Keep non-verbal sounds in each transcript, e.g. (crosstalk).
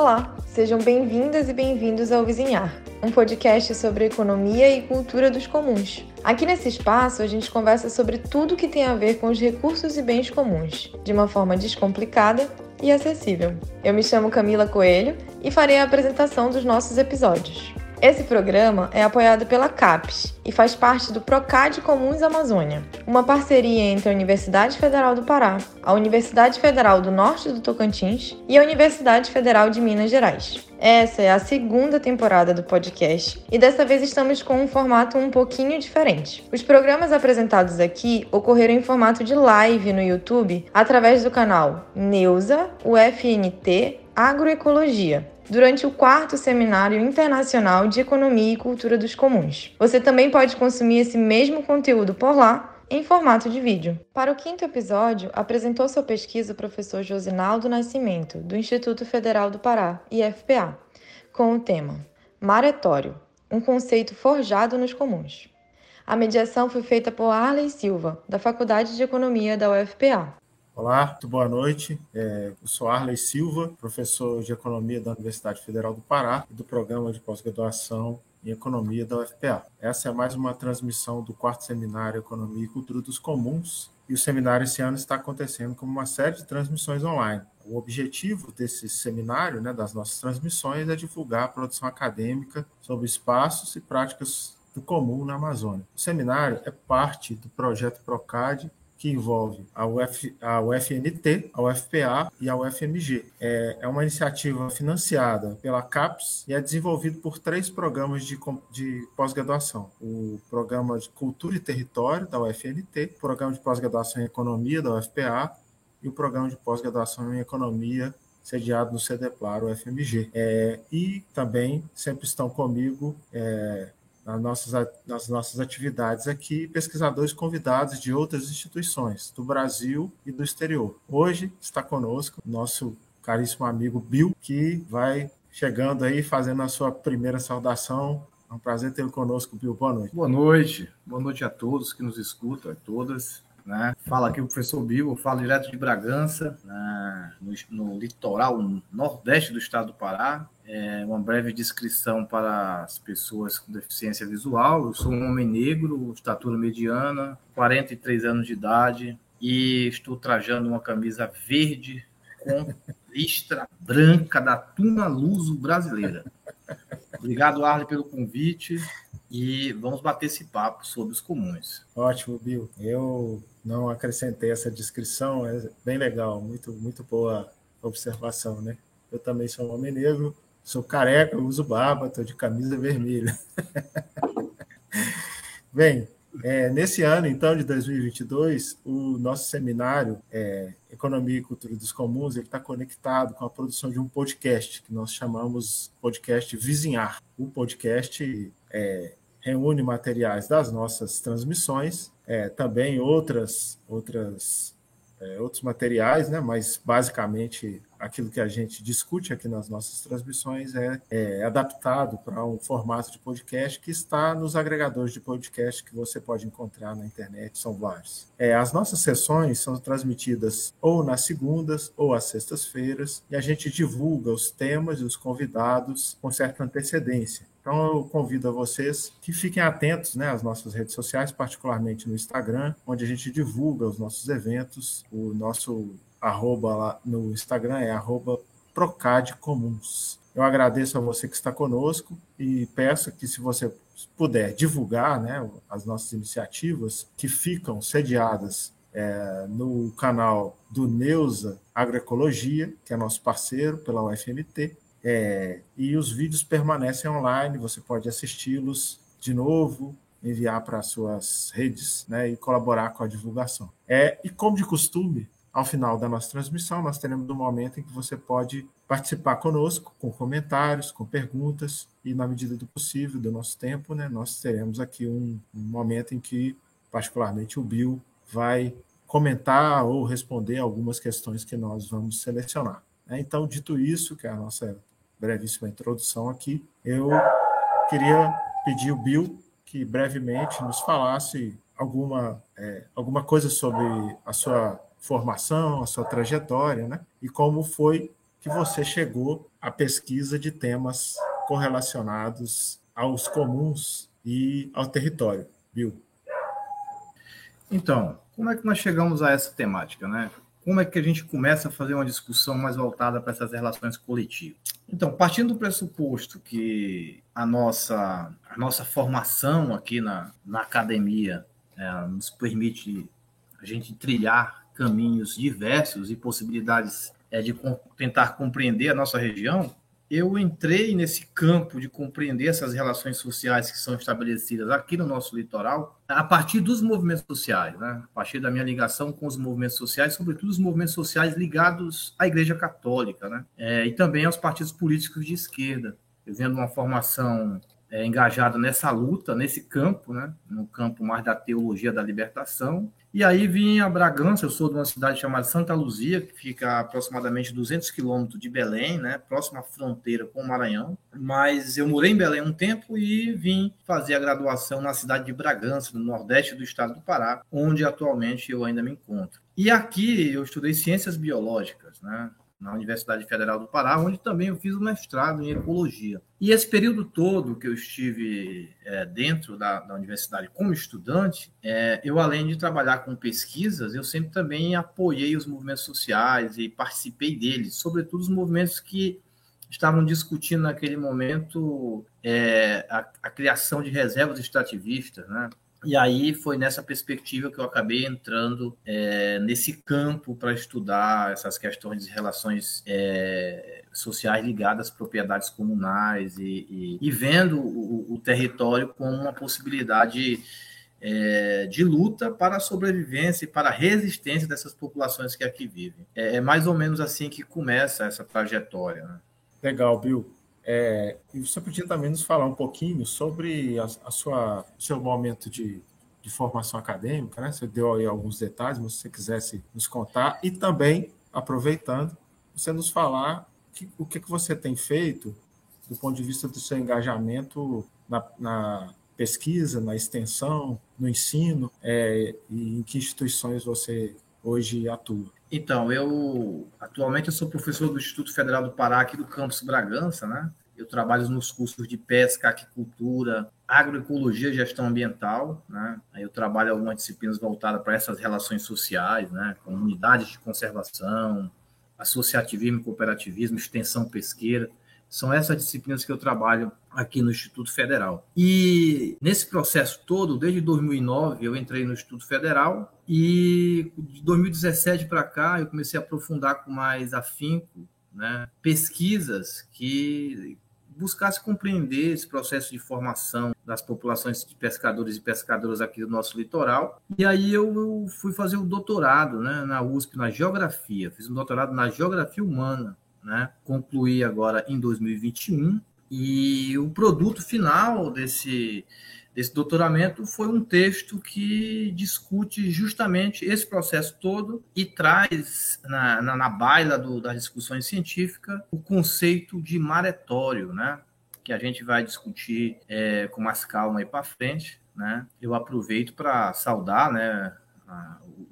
Olá, sejam bem-vindas e bem-vindos ao Vizinhar, um podcast sobre economia e cultura dos comuns. Aqui nesse espaço, a gente conversa sobre tudo que tem a ver com os recursos e bens comuns, de uma forma descomplicada e acessível. Eu me chamo Camila Coelho e farei a apresentação dos nossos episódios. Esse programa é apoiado pela CAPES e faz parte do Procad Comuns Amazônia, uma parceria entre a Universidade Federal do Pará, a Universidade Federal do Norte do Tocantins e a Universidade Federal de Minas Gerais. Essa é a segunda temporada do podcast e dessa vez estamos com um formato um pouquinho diferente. Os programas apresentados aqui ocorreram em formato de live no YouTube através do canal Neuza UFNT Agroecologia durante o quarto Seminário Internacional de Economia e Cultura dos Comuns. Você também pode consumir esse mesmo conteúdo por lá em formato de vídeo. Para o quinto episódio, apresentou sua pesquisa o professor Josinaldo Nascimento, do Instituto Federal do Pará, IFPA, com o tema Maretório, um conceito forjado nos comuns. A mediação foi feita por Arley Silva, da Faculdade de Economia da UFPA. Olá, muito boa noite. É, eu sou Arley Silva, professor de Economia da Universidade Federal do Pará e do Programa de Pós-Graduação em Economia da UFPA. Essa é mais uma transmissão do quarto seminário Economia e Cultura dos Comuns, e o seminário esse ano está acontecendo como uma série de transmissões online. O objetivo desse seminário, né, das nossas transmissões, é divulgar a produção acadêmica sobre espaços e práticas do comum na Amazônia. O seminário é parte do projeto PROCAD que envolve a, Uf, a UFNT, a UFPA e a UFMG. É, é uma iniciativa financiada pela CAPES e é desenvolvido por três programas de, de pós-graduação. O Programa de Cultura e Território, da UFNT, o Programa de Pós-Graduação em Economia, da UFPA, e o Programa de Pós-Graduação em Economia, sediado no CEDEPLAR, o FMG. É, e também sempre estão comigo é, nas nossas, nas nossas atividades aqui pesquisadores convidados de outras instituições do Brasil e do exterior. Hoje está conosco nosso caríssimo amigo Bill, que vai chegando aí, fazendo a sua primeira saudação. É um prazer tê-lo conosco, Bill. Boa noite. Boa noite. Boa noite a todos que nos escutam, a todas. Né? Fala aqui o professor Bill, falo direto de Bragança, né? no, no, litoral nordeste do estado do Pará. É uma breve descrição para as pessoas com deficiência visual. Eu sou um homem negro, estatura mediana, 43 anos de idade e estou trajando uma camisa verde com listra branca da Tuna Luso brasileira. Obrigado, Arley, pelo convite e vamos bater esse papo sobre os comuns. Ótimo, Bill. Eu não acrescentei essa descrição, é bem legal, muito, muito boa observação, né? Eu também sou um homem negro, sou careca, uso barba, estou de camisa vermelha. (laughs) bem, é, nesse ano, então, de 2022, o nosso seminário é, Economia e Cultura dos Comuns está conectado com a produção de um podcast que nós chamamos podcast Vizinhar. O podcast é, reúne materiais das nossas transmissões, é, também outras, outras, é, outros materiais, né, mas basicamente aquilo que a gente discute aqui nas nossas transmissões é, é adaptado para um formato de podcast que está nos agregadores de podcast que você pode encontrar na internet, são vários. É, as nossas sessões são transmitidas ou nas segundas ou às sextas-feiras e a gente divulga os temas e os convidados com certa antecedência. Então eu convido a vocês que fiquem atentos né, às nossas redes sociais, particularmente no Instagram, onde a gente divulga os nossos eventos. O nosso arroba lá no Instagram é arroba. Eu agradeço a você que está conosco e peço que, se você puder divulgar né, as nossas iniciativas que ficam sediadas é, no canal do Neuza Agroecologia, que é nosso parceiro pela UFMT, é, e os vídeos permanecem online, você pode assisti-los de novo, enviar para suas redes né, e colaborar com a divulgação. É, e como de costume, ao final da nossa transmissão, nós teremos um momento em que você pode participar conosco, com comentários, com perguntas, e na medida do possível, do nosso tempo, né, nós teremos aqui um, um momento em que, particularmente, o Bill vai comentar ou responder algumas questões que nós vamos selecionar. Né. Então, dito isso, que é a nossa brevíssima introdução aqui, eu queria pedir o Bill que brevemente nos falasse alguma, é, alguma coisa sobre a sua formação, a sua trajetória, né? E como foi que você chegou à pesquisa de temas correlacionados aos comuns e ao território, Bill? Então, como é que nós chegamos a essa temática, né? Como é que a gente começa a fazer uma discussão mais voltada para essas relações coletivas? Então, partindo do pressuposto que a nossa, a nossa formação aqui na, na academia é, nos permite a gente trilhar caminhos diversos e possibilidades é, de tentar compreender a nossa região, eu entrei nesse campo de compreender essas relações sociais que são estabelecidas aqui no nosso litoral a partir dos movimentos sociais, né? a partir da minha ligação com os movimentos sociais, sobretudo os movimentos sociais ligados à Igreja Católica, né? É, e também aos partidos políticos de esquerda. Eu vendo uma formação é, engajada nessa luta, nesse campo, né? no campo mais da teologia da libertação, e aí vim a Bragança, eu sou de uma cidade chamada Santa Luzia, que fica a aproximadamente 200 quilômetros de Belém, né, próxima à fronteira com o Maranhão. Mas eu morei em Belém um tempo e vim fazer a graduação na cidade de Bragança, no nordeste do estado do Pará, onde atualmente eu ainda me encontro. E aqui eu estudei ciências biológicas, né? Na Universidade Federal do Pará, onde também eu fiz o mestrado em ecologia. E esse período todo que eu estive é, dentro da, da, universidade como estudante, é, eu além de trabalhar com pesquisas, eu sempre também apoiei os movimentos sociais e participei deles, sobretudo os movimentos que estavam discutindo naquele momento é, a, a criação de reservas extrativistas, né? E aí foi nessa perspectiva que eu acabei entrando é, nesse campo para estudar essas questões de relações é, sociais ligadas às propriedades comunais e, e, e vendo o, o, território como uma possibilidade é, de luta para a sobrevivência e para a resistência dessas populações que aqui vivem. É, é mais ou menos assim que começa essa trajetória. Né? Legal, Bill. É, e você podia também nos falar um pouquinho sobre a, a sua seu momento de, de, formação acadêmica, né? Você deu aí alguns detalhes, mas se você quisesse nos contar e também aproveitando você nos falar que, o que, que você tem feito do ponto de vista do seu engajamento na, na pesquisa, na extensão, no ensino é, e em que instituições você hoje atua. Então, eu atualmente eu sou professor do Instituto Federal do Pará aqui do campus Bragança, né? Eu trabalho nos cursos de pesca, aquicultura, agroecologia e gestão ambiental, né? Eu trabalho algumas disciplinas voltadas para essas relações sociais, né? Comunidades de conservação, associativismo e cooperativismo, extensão pesqueira. São essas disciplinas que eu trabalho aqui no Instituto Federal. E nesse processo todo, desde 2009, eu entrei no Instituto Federal e de 2017 para cá eu comecei a aprofundar com mais afinco né, pesquisas que buscasse compreender esse processo de formação das populações de pescadores e pescadoras aqui do nosso litoral. E aí eu fui fazer o um doutorado né, na USP, na Geografia. Fiz um doutorado na Geografia Humana né? Concluí agora em 2021 e o produto final desse desse doutoramento foi um texto que discute justamente esse processo todo e traz na, na, na baila do, das discussões científicas o conceito de maretório, né? Que a gente vai discutir é, com mais calma aí para frente, né? Eu aproveito para saudar, né?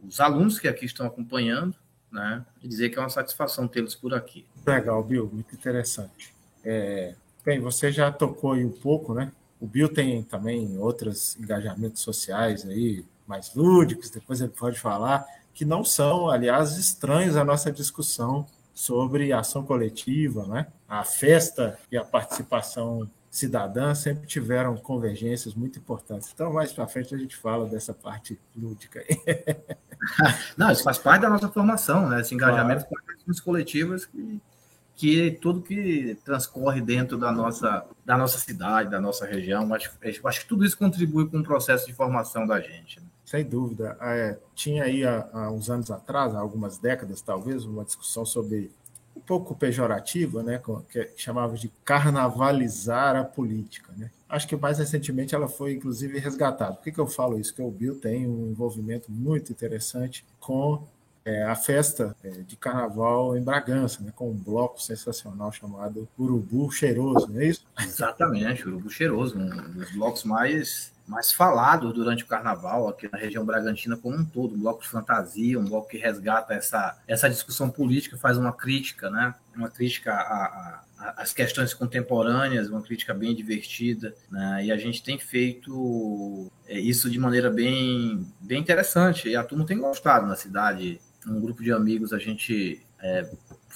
os alunos que aqui estão acompanhando, né? E dizer que é uma satisfação tê-los por aqui. Legal, Bill, muito interessante. É, bem, você já tocou aí um pouco, né? O Bill tem também outros engajamentos sociais aí, mais lúdicos, depois ele pode falar, que não são, aliás, estranhos à nossa discussão sobre ação coletiva, né? A festa e a participação cidadã sempre tiveram convergências muito importantes. Então, mais para frente a gente fala dessa parte lúdica aí. (laughs) Não, isso faz parte da nossa formação, né? Esse engajamento claro. com ações coletivas que, que tudo que transcorre dentro da nossa, da nossa cidade, da nossa região, acho, acho que tudo isso contribui com o processo de formação da gente. Né? Sem dúvida. É, tinha aí há, há uns anos atrás, há algumas décadas talvez, uma discussão sobre pouco pejorativa, né, que chamava de carnavalizar a política. Né? Acho que mais recentemente ela foi, inclusive, resgatada. Por que, que eu falo isso? Que o Bill tem um envolvimento muito interessante com é, a festa é, de carnaval em Bragança, né, com um bloco sensacional chamado Urubu Cheiroso, não é isso? Exatamente, Urubu Cheiroso, um dos blocos mais mais falados durante o carnaval aqui na região Bragantina como um todo, um bloco de fantasia, um bloco que resgata essa, essa discussão política, faz uma crítica, né? Uma crítica a, a, às questões contemporâneas, uma crítica bem divertida, né? E a gente tem feito é, isso de maneira bem, bem interessante. E a turma tem gostado na cidade. Um grupo de amigos, a gente é,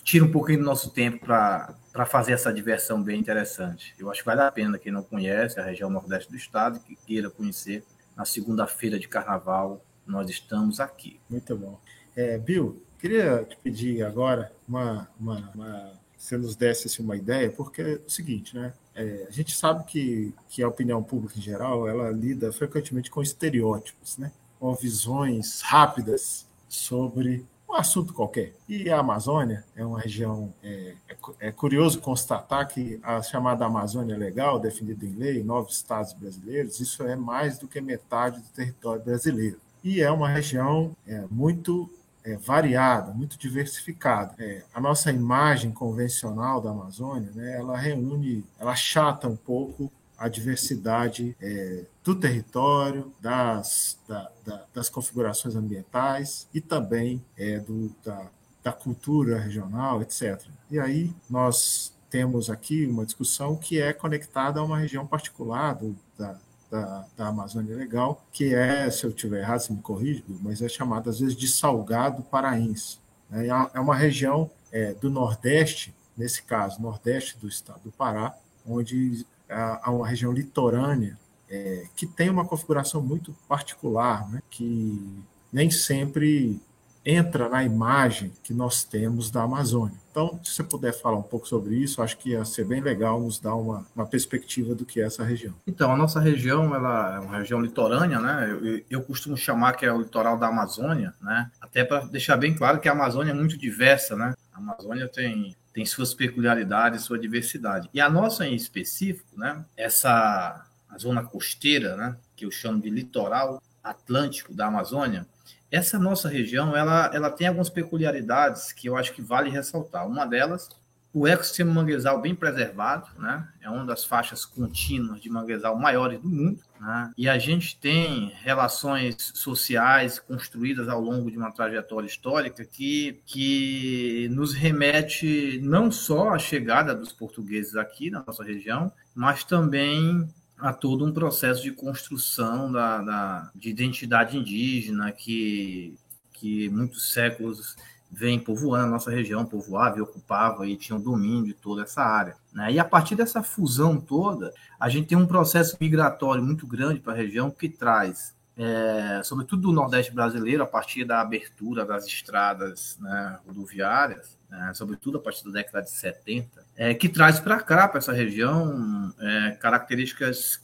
tira um pouquinho do nosso tempo para fazer essa diversão bem interessante. Eu acho que vale a pena quem não conhece a região nordeste do estado, que queira conhecer, na segunda-feira de carnaval, nós estamos aqui. Muito bom. É, Bill, queria te pedir agora uma, uma, uma você nos desse assim, uma ideia, porque é o seguinte, né? É, a gente sabe que, que a opinião pública em geral ela lida frequentemente com estereótipos, né? com visões rápidas sobre um assunto qualquer. E a Amazônia é uma região. É, é, é, curioso constatar que a chamada Amazônia Legal, definida em lei, nove estados brasileiros, isso é mais do que metade do território brasileiro. E é uma região é, muito é, variada, muito diversificada. É, a nossa imagem convencional da Amazônia, né, ela reúne, ela chata um pouco a diversidade é, do território, das, da, da, das configurações ambientais e também é, do, da, da cultura regional, etc. E aí nós temos aqui uma discussão que é conectada a uma região particular do, da, da, da, Amazônia Legal, que é, se eu estiver errado, se me corrija, mas é chamada às vezes de Salgado Paraense. Né? É uma região é, do Nordeste, nesse caso, Nordeste do estado do Pará, onde a, uma região litorânea é, que tem uma configuração muito particular, né, que nem sempre entra na imagem que nós temos da Amazônia. Então, se você puder falar um pouco sobre isso, acho que ia ser bem legal nos dar uma, uma perspectiva do que é essa região. Então, a nossa região ela é uma região litorânea, né? Eu, eu costumo chamar que é o litoral da Amazônia, né? Até para deixar bem claro que a Amazônia é muito diversa, né? A Amazônia tem tem suas peculiaridades, sua diversidade. E a nossa em específico, né, essa a zona costeira, né, que eu chamo de litoral atlântico da Amazônia, essa nossa região, ela, ela tem algumas peculiaridades que eu acho que vale ressaltar. Uma delas o ecossistema manguezal bem preservado, né? É uma das faixas contínuas de manguezal maiores do mundo, né? E a gente tem relações sociais construídas ao longo de uma trajetória histórica que, que nos remete não só à chegada dos portugueses aqui na nossa região, mas também a todo um processo de construção da, da de identidade indígena que, que muitos séculos vem povoando a nossa região, povoava e ocupava e tinha o domínio de toda essa área. Né? E a partir dessa fusão toda, a gente tem um processo migratório muito grande para a região que traz, é, sobretudo do Nordeste brasileiro, a partir da abertura das estradas né, rodoviárias, né, sobretudo a partir da década de 70, é, que traz para cá, para essa região, é, características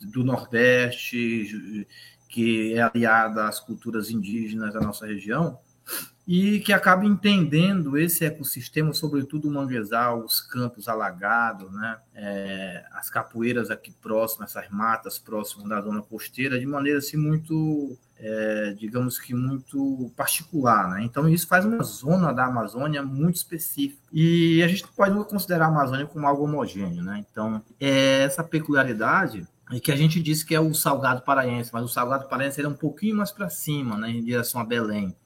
do Nordeste, que é aliada às culturas indígenas da nossa região, e que acaba entendendo esse ecossistema, sobretudo o manguezal, os campos alagados, né? É, as capoeiras aqui próximas, essas matas próximas da zona costeira, de maneira assim muito, é, digamos que muito particular. Né? Então isso faz uma zona da Amazônia muito específica. E a gente pode considerar a Amazônia como algo homogêneo. Né? Então é essa peculiaridade e que a gente disse que é o Salgado Paraense, mas o Salgado Paraense é um pouquinho mais para cima, né, em direção a Belém.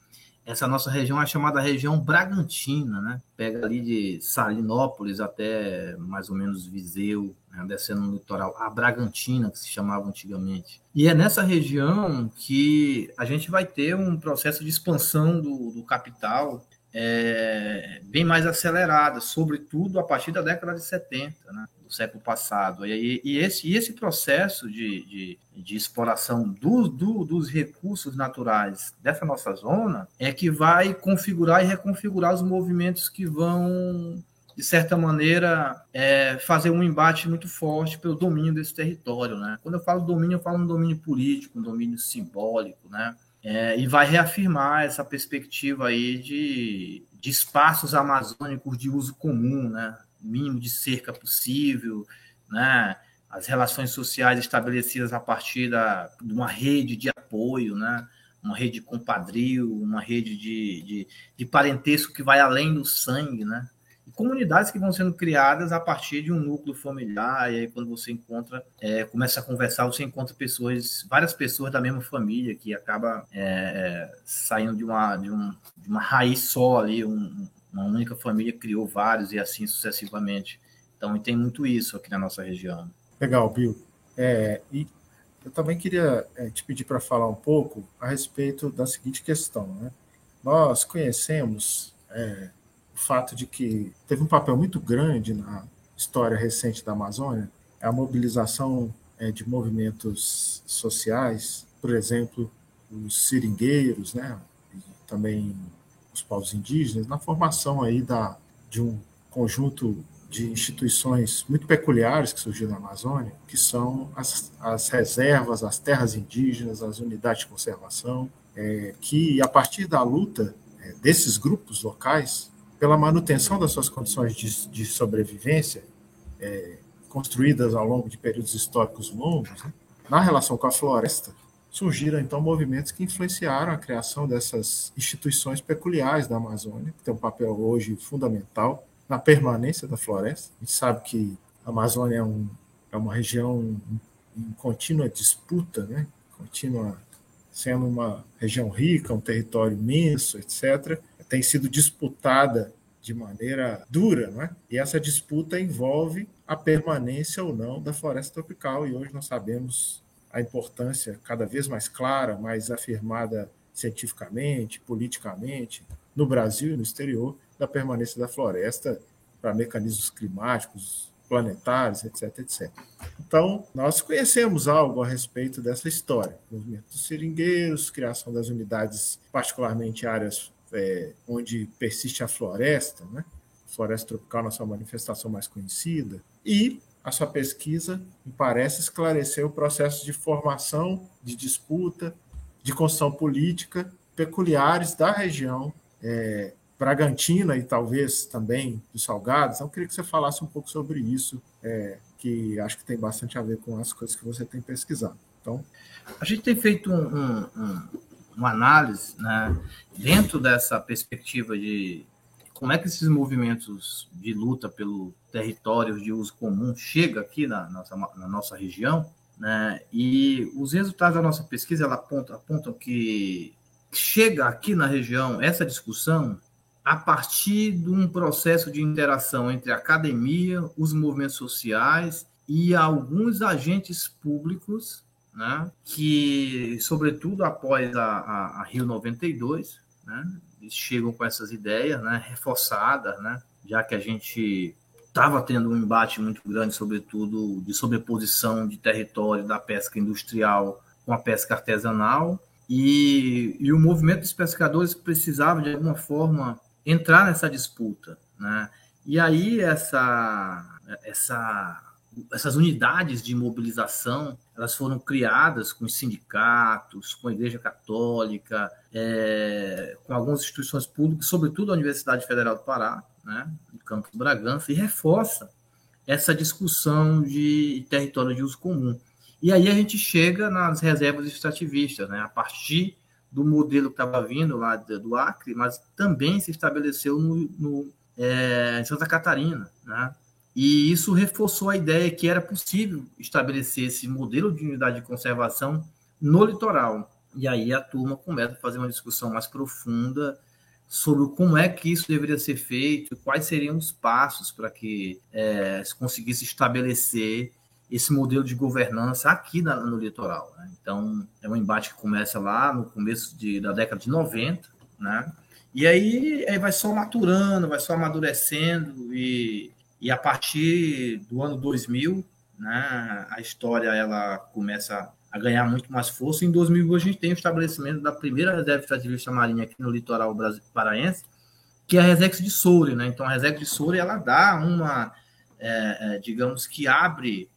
Essa nossa região é chamada região Bragantina, né? Pega ali de Salinópolis até mais ou menos Viseu? Descendo no litoral, a Bragantina, que se chamava antigamente. E é nessa região que a gente vai ter um processo de expansão do, do capital é, bem mais acelerada, sobretudo a partir da década de 70, né? do século passado. E, e, esse, e esse processo de, de, de exploração do, do, dos recursos naturais dessa nossa zona é que vai configurar e reconfigurar os movimentos que vão, de certa maneira, é, fazer um embate muito forte pelo domínio desse território. Né? Quando eu falo domínio, eu falo um domínio político, um domínio simbólico, né? É, e vai reafirmar essa perspectiva aí de, de espaços amazônicos de uso comum, né? mínimo de cerca possível, né? as relações sociais estabelecidas a partir da, de uma rede de apoio, né? uma rede de compadrio, uma rede de, de, de parentesco que vai além do sangue, né? Comunidades que vão sendo criadas a partir de um núcleo familiar, e aí quando você encontra, é, começa a conversar, você encontra pessoas, várias pessoas da mesma família, que acaba é, é saindo de uma, de, um, de uma raiz só ali, um, uma única família criou vários e assim sucessivamente. Então tem muito isso aqui na nossa região. Legal, Bill. É, e eu também queria é, te pedir para falar um pouco a respeito da seguinte questão. Né? Nós conhecemos é, o fato de que teve um papel muito grande na história recente da Amazônia, a mobilização é, de movimentos sociais, por exemplo, os seringueiros, né, e também os povos indígenas, na formação aí da, de um conjunto de instituições muito peculiares que surgiram na Amazônia, que são as, as reservas, as terras indígenas, as unidades de conservação, é, que a partir da luta é, desses grupos locais, pela manutenção das suas condições de, de sobrevivência, é, construídas ao longo de períodos históricos longos, né, na relação com a floresta, surgiram então movimentos que influenciaram a criação dessas instituições peculiares da Amazônia, que tem um papel hoje fundamental na permanência da floresta. A gente sabe que a Amazônia é, um, é uma região em, contínua disputa, né, contínua sendo uma região rica, um território imenso, etc tem sido disputada de maneira dura, não é? E essa disputa envolve a permanência ou não da floresta tropical, e hoje nós sabemos a importância cada vez mais clara, mais afirmada cientificamente, politicamente, no Brasil e no exterior, da permanência da floresta para mecanismos climáticos, planetários, etc, etc. Então, nós conhecemos algo a respeito dessa história. Movimento dos seringueiros, criação das unidades, particularmente áreas é, onde persiste a floresta, né? floresta tropical na sua manifestação mais conhecida, e a sua pesquisa me parece esclarecer o processo de formação, de disputa, de construção política peculiares da região é, Bragantina e talvez também dos Salgados. Então, eu queria que você falasse um pouco sobre isso, é, que acho que tem bastante a ver com as coisas que você tem pesquisado. Então, a gente tem feito um, um uma análise né, dentro dessa perspectiva de como é que esses movimentos de luta pelo território de uso comum chega aqui na nossa, na nossa região, né, e os resultados da nossa pesquisa ela apontam, apontam que chega aqui na região essa discussão a partir de um processo de interação entre a academia, os movimentos sociais e alguns agentes públicos né, que, sobretudo após a, a, a Rio 92, né, eles chegam com essas ideias né, reforçadas, né, já que a gente estava tendo um embate muito grande, sobretudo de sobreposição de território da pesca industrial com a pesca artesanal, e, e o movimento dos pescadores precisava, de alguma forma, entrar nessa disputa. Né? E aí essa, essa essas unidades de mobilização elas foram criadas com os sindicatos, com a Igreja Católica, é, com algumas instituições públicas, sobretudo a Universidade Federal do Pará, né, no Campus Bragança, e reforça essa discussão de território de uso comum. E aí a gente chega nas reservas extrativistas, né, a partir do modelo que estava vindo lá do Acre, mas também se estabeleceu no, no é, em Santa Catarina, né, e isso reforçou a ideia que era possível estabelecer esse modelo de unidade de conservação no litoral. E aí a turma começa a fazer uma discussão mais profunda sobre como é que isso deveria ser feito, quais seriam os passos para que é, se conseguisse estabelecer esse modelo de governança aqui na, no litoral. Né? Então, é um embate que começa lá no começo de, da década de 90, né? E aí, aí vai só maturando, vai só amadurecendo e e a partir do ano 2000, né, a história ela começa a ganhar muito mais força. Em 2000 a gente tem o estabelecimento da primeira reserva extrativista marinha aqui no litoral paraense, que é a Resex de Soure. Né? Então a Resex de Soure ela dá uma, é, é, digamos que abre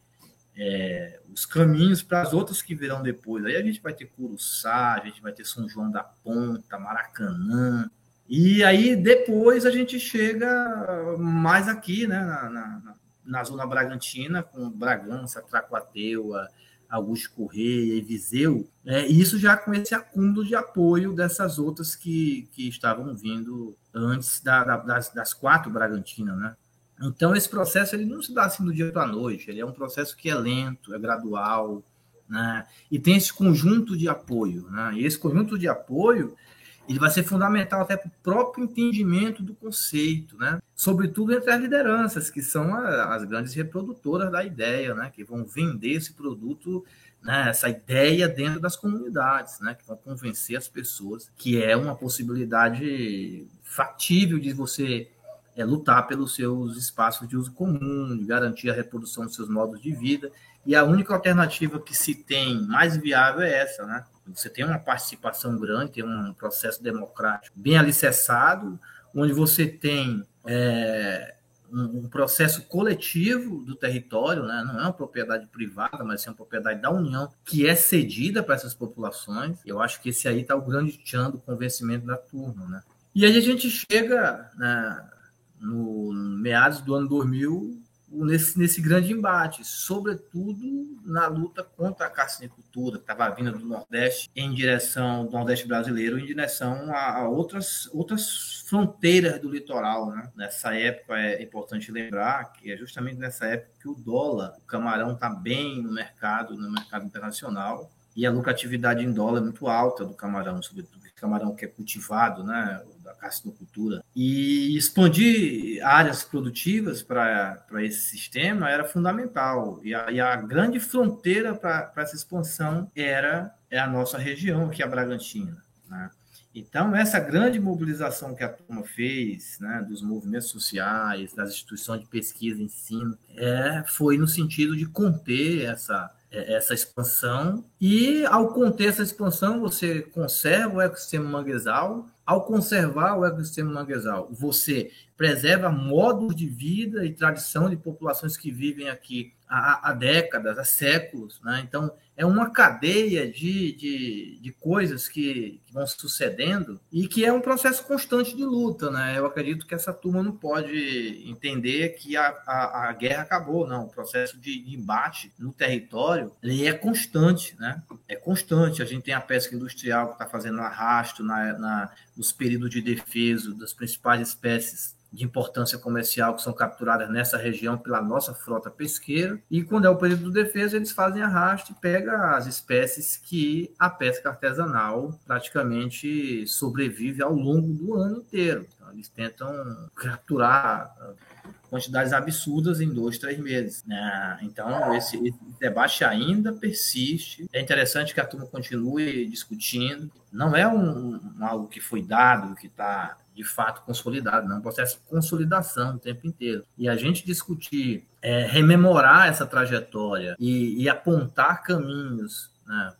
é, os caminhos para as outras que virão depois. Aí a gente vai ter Curuçá, a gente vai ter São João da Ponta, Maracanã, e aí depois a gente chega mais aqui, né, na, na, na zona Bragantina, com Bragança, Tracuateua, Augusto Correia e Viseu, e isso já com esse acúmulo de apoio dessas outras que, que estavam vindo antes da, da, das, das quatro Bragantinas, né? Então, esse processo ele não se dá assim do dia para a noite, ele é um processo que é lento, é gradual, né? e tem esse conjunto de apoio. Né? E esse conjunto de apoio ele vai ser fundamental até para o próprio entendimento do conceito, né? sobretudo entre as lideranças, que são as grandes reprodutoras da ideia, né? que vão vender esse produto né, essa ideia dentro das comunidades, né, que vão convencer as pessoas que é uma possibilidade factível de você é, lutar pelos seus espaços de uso comum, de garantir a reprodução dos seus modos de vida. E a única alternativa que se tem mais viável é essa, né? Você tem uma participação grande, tem um processo democrático bem alicerçado, onde você tem é, um, processo coletivo do território, né? não é uma propriedade privada, mas é uma propriedade da União, que é cedida para essas populações. Eu acho que esse aí está o grande tchan do convencimento da turma. Né? E aí a gente chega né, no meados do ano 2000 nesse, nesse grande embate, sobretudo na luta contra a carcinicultura, que estava vindo do Nordeste em direção do Nordeste brasileiro, em direção a, a outras, outras fronteiras do litoral. Né? Nessa época é importante lembrar que é justamente nessa época que o dólar, o camarão está bem no mercado, no mercado internacional, e a lucratividade em dólar é muito alta do camarão, sobretudo camarão que é cultivado, né, carcinocultura, e expandir áreas produtivas para esse sistema era fundamental. E a, e a grande fronteira para essa expansão era é a nossa região, que é a Bragantina. Né? Então, essa grande mobilização que a turma fez, né, dos movimentos sociais, das instituições de pesquisa e ensino, é, foi no sentido de conter essa, é, essa expansão. E, ao conter essa expansão, você conserva o ecossistema manguezal. Ao conservar o ecossistema manguezal, você preserva modos de vida e tradição de populações que vivem aqui há, há décadas, há séculos. Né? Então, é uma cadeia de, de, de coisas que, que, vão sucedendo e que é um processo constante de luta. Né? Eu acredito que essa turma não pode entender que a, a, a guerra acabou, não. O processo de, de embate no território ele é constante, né? É constante. A gente tem a pesca industrial que está fazendo arrasto na, na, nos períodos de defesa das principais espécies de importância comercial que são capturadas nessa região pela nossa frota pesqueira. E quando é o período de defesa, eles fazem arrasto e pegam as espécies que a pesca artesanal praticamente sobrevive ao longo do ano inteiro. Então, eles tentam capturar quantidades absurdas em dois, três meses. Né? Então, esse, esse, debate ainda persiste. É interessante que a turma continue discutindo. Não é um, um algo que foi dado, que está de fato consolidado, não é um processo de consolidação o tempo inteiro. E a gente discutir, é, rememorar essa trajetória e, e apontar caminhos né,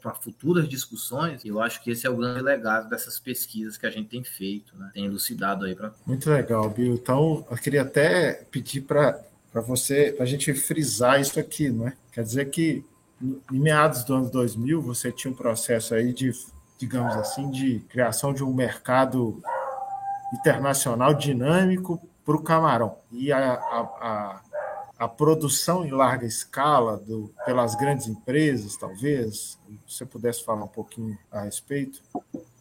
para futuras discussões, eu acho que esse é o grande legado dessas pesquisas que a gente tem feito, né, tem elucidado aí para. Muito legal, Bill. Então, eu queria até pedir para você, para a gente frisar isso aqui, não é? Quer dizer que em meados do ano 2000, você tinha um processo aí de digamos assim, de criação de um mercado internacional dinâmico para o camarão. E a, a, a, a, produção em larga escala do, pelas grandes empresas, talvez, se você pudesse falar um pouquinho a respeito,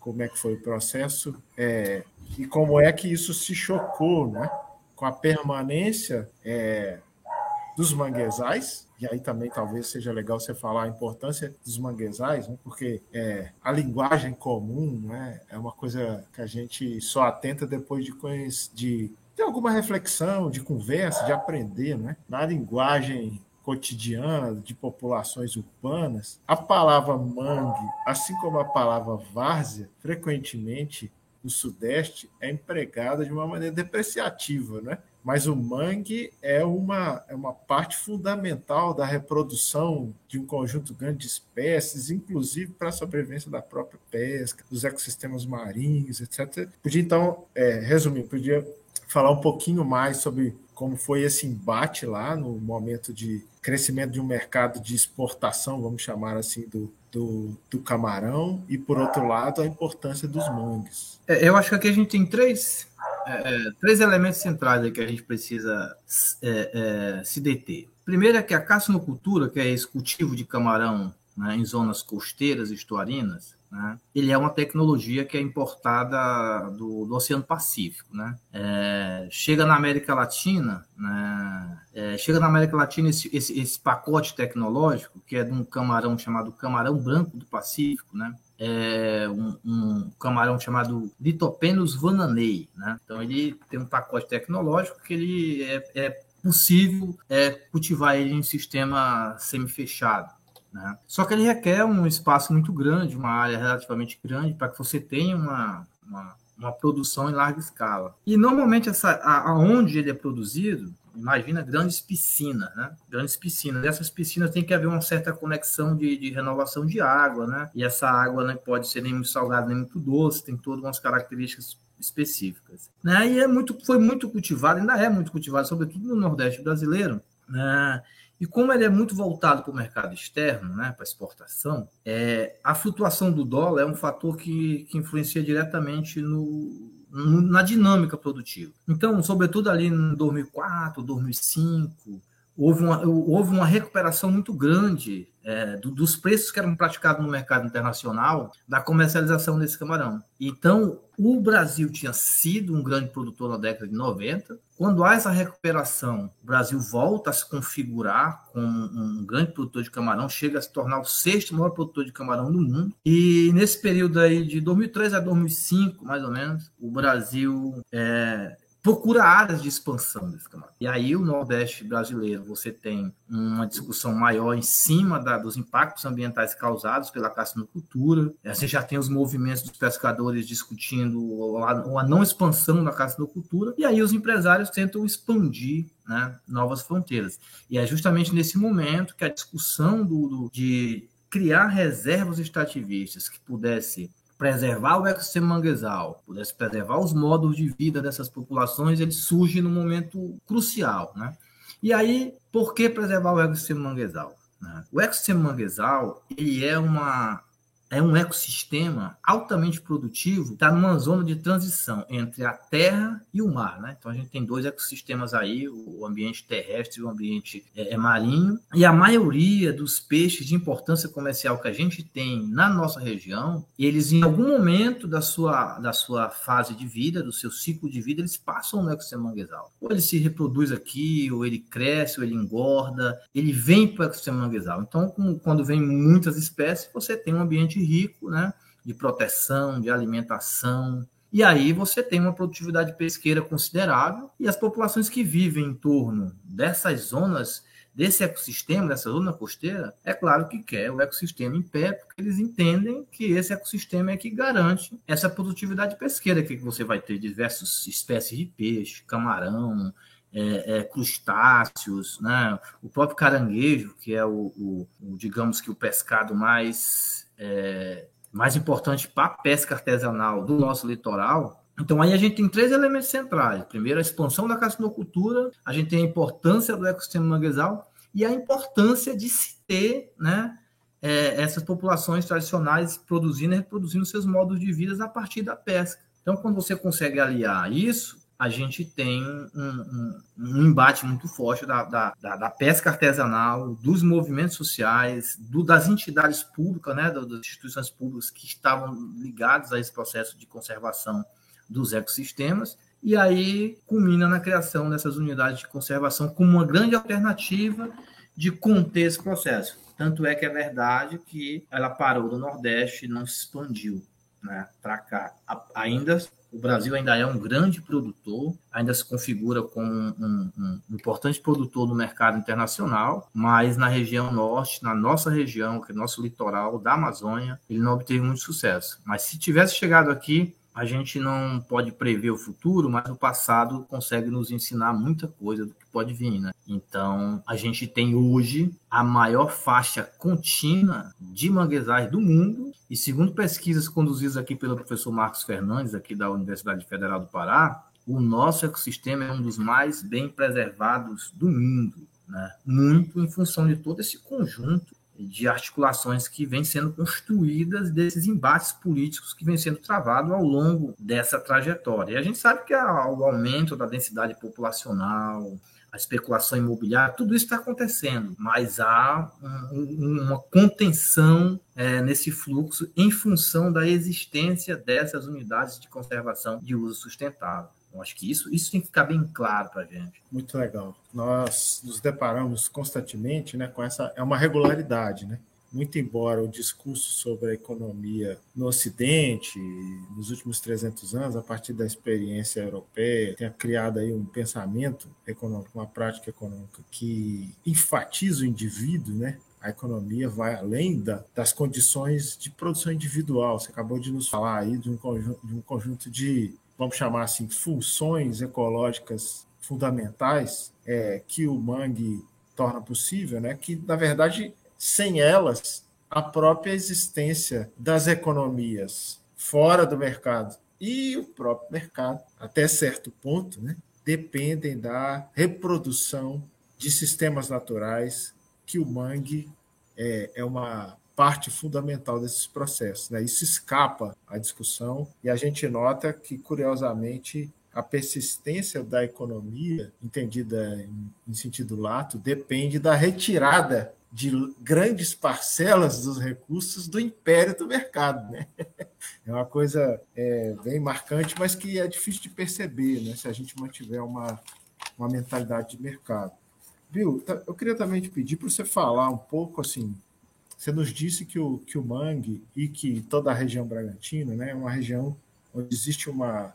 como é que foi o processo é, e como é que isso se chocou né, com a permanência é, dos manguezais e aí também talvez seja legal você falar a importância dos manguezais, né? porque é, a linguagem comum né? é uma coisa que a gente só atenta depois de, de ter alguma reflexão, de conversa, de aprender. Né? Na linguagem cotidiana de populações urbanas, a palavra mangue, assim como a palavra várzea, frequentemente no Sudeste é empregada de uma maneira depreciativa, né? Mas o mangue é uma, é uma parte fundamental da reprodução de um conjunto grande de espécies, inclusive para a sobrevivência da própria pesca, dos ecossistemas marinhos, etc. Podia, então, é, resumir, podia falar um pouquinho mais sobre como foi esse embate lá no momento de crescimento de um mercado de exportação, vamos chamar assim, do, do, do camarão, e, por outro lado, a importância dos mangues. É, eu acho que aqui a gente tem três é, é, três elementos centrais que a gente precisa é, é, se deter. Primeiro é que a caçinocultura, que é esse cultivo de camarão né, em zonas costeiras estuarinas, né, ele é uma tecnologia que é importada do, do Oceano Pacífico. Né? É, chega na América Latina, né, é, chega na América Latina esse, esse, esse, pacote tecnológico, que é de um camarão chamado camarão branco do Pacífico, né? É um, um, camarão chamado Litopenus vananei, né? Então ele tem um pacote tecnológico que ele é, é possível é, cultivar ele em sistema semi-fechado. Né? Só que ele requer um espaço muito grande, uma área relativamente grande, para que você tenha uma, uma, uma, produção em larga escala. E normalmente essa, a, aonde ele é produzido, imagina grandes piscinas, né? Grandes piscinas. Essas piscinas tem que haver uma certa conexão de, de renovação de água, né? E essa água não pode ser nem muito salgada nem muito doce, tem todas umas características específicas. Né? E é muito, foi muito cultivado, ainda é muito cultivado, sobretudo no Nordeste brasileiro. Né? E como ele é muito voltado para o mercado externo, né, para exportação, é, a flutuação do dólar é um fator que, que influencia diretamente no, na dinâmica produtiva. Então, sobretudo ali em 2004, 2005, houve uma, houve uma recuperação muito grande é, do, dos preços que eram praticados no mercado internacional da comercialização desse camarão. Então, o Brasil tinha sido um grande produtor na década de 90. Quando há essa recuperação, o Brasil volta a se configurar como um grande produtor de camarão, chega a se tornar o sexto maior produtor de camarão do mundo. E nesse período aí de 2003 a 2005, mais ou menos, o Brasil é, procura áreas de expansão desse camarão. E aí o Nordeste brasileiro, você tem uma discussão maior em cima da, dos impactos ambientais causados pela caçinocultura. Você já tem os movimentos dos pescadores discutindo a, a não expansão da caçinocultura. E aí os empresários tentam expandir né, novas fronteiras. E é justamente nesse momento que a discussão do, do de criar reservas extrativistas que pudesse preservar o ecossistema manguezal, pudesse preservar os modos de vida dessas populações, ele surge num momento crucial, né? E aí, por que preservar o ecossistema manguezal? Né? O ecossistema manguezal, ele é uma é um ecossistema altamente produtivo, está numa zona de transição entre a terra e o mar. Né? Então a gente tem dois ecossistemas aí, o ambiente terrestre e o ambiente é, é, marinho. E a maioria dos peixes de importância comercial que a gente tem na nossa região, eles em algum momento da sua, da sua fase de vida, do seu ciclo de vida, eles passam no ecossistema manguezal. Ou ele se reproduz aqui, ou ele cresce, ou ele engorda, ele vem para o ecossistema manguezal. Então, quando vem muitas espécies, você tem um ambiente rico, né, de proteção, de alimentação. E aí você tem uma produtividade pesqueira considerável e as populações que vivem em torno dessas zonas, desse ecossistema, dessa zona costeira, é claro que quer o ecossistema em pé, porque eles entendem que esse ecossistema é que garante essa produtividade pesqueira, que você vai ter diversas espécies de peixe, camarão, é, é, crustáceos, né? o próprio caranguejo, que é o, o, o digamos que o pescado mais é, mais importante para a pesca artesanal do nosso litoral. Então, aí a gente tem três elementos centrais. Primeiro, a expansão da cassinocultura, a gente tem a importância do ecossistema manguezal e a importância de se ter né, é, essas populações tradicionais produzindo e reproduzindo seus modos de vida a partir da pesca. Então, quando você consegue aliar isso, a gente tem um, um, um embate muito forte da, da, da, pesca artesanal, dos movimentos sociais, do, das entidades públicas, né, das instituições públicas que estavam ligadas a esse processo de conservação dos ecossistemas, e aí culmina na criação dessas unidades de conservação como uma grande alternativa de conter esse processo. Tanto é que é verdade que ela parou do Nordeste e não se expandiu né, para cá. Ainda o Brasil ainda é um grande produtor, ainda se configura como um, um, um, importante produtor no mercado internacional, mas na região norte, na nossa região, que é nosso litoral da Amazônia, ele não obteve muito sucesso. Mas se tivesse chegado aqui, a gente não pode prever o futuro, mas o passado consegue nos ensinar muita coisa do que pode vir, né? Então, a gente tem hoje a maior faixa contínua de manguezais do mundo, e segundo pesquisas conduzidas aqui pelo professor Marcos Fernandes, aqui da Universidade Federal do Pará, o nosso ecossistema é um dos mais bem preservados do mundo, né? Muito em função de todo esse conjunto de articulações que vêm sendo construídas desses embates políticos que vêm sendo travados ao longo dessa trajetória. E a gente sabe que o aumento da densidade populacional, a especulação imobiliária, tudo isso está acontecendo, mas há um, uma contenção é, nesse fluxo em função da existência dessas unidades de conservação de uso sustentável. Eu acho que isso, isso tem que ficar bem claro para a gente. Muito legal. Nós nos deparamos constantemente né, com essa. É uma regularidade, né? muito embora o discurso sobre a economia no Ocidente, nos últimos 300 anos, a partir da experiência europeia, tenha criado aí um pensamento econômico, uma prática econômica que enfatiza o indivíduo, né? A economia vai além da, das condições de produção individual. Você acabou de nos falar aí de um conjunto de, um conjunto de vamos chamar assim, funções ecológicas fundamentais é, que o mangue torna possível, né? que, na verdade, sem elas, a própria existência das economias fora do mercado e o próprio mercado, até certo ponto, né, dependem da reprodução de sistemas naturais que o mangue é, é uma parte fundamental desses processos. Né? Isso escapa à discussão e a gente nota que, curiosamente, a persistência da economia, entendida em, sentido lato, depende da retirada de grandes parcelas dos recursos do império do mercado. Né? (laughs) É uma coisa é, bem marcante, mas que é difícil de perceber né, se a gente mantiver uma, uma mentalidade de mercado. Viu, eu queria também te pedir para você falar um pouco assim. Você nos disse que o, que o Mangue e que toda a região Bragantina né, é uma região onde existe uma,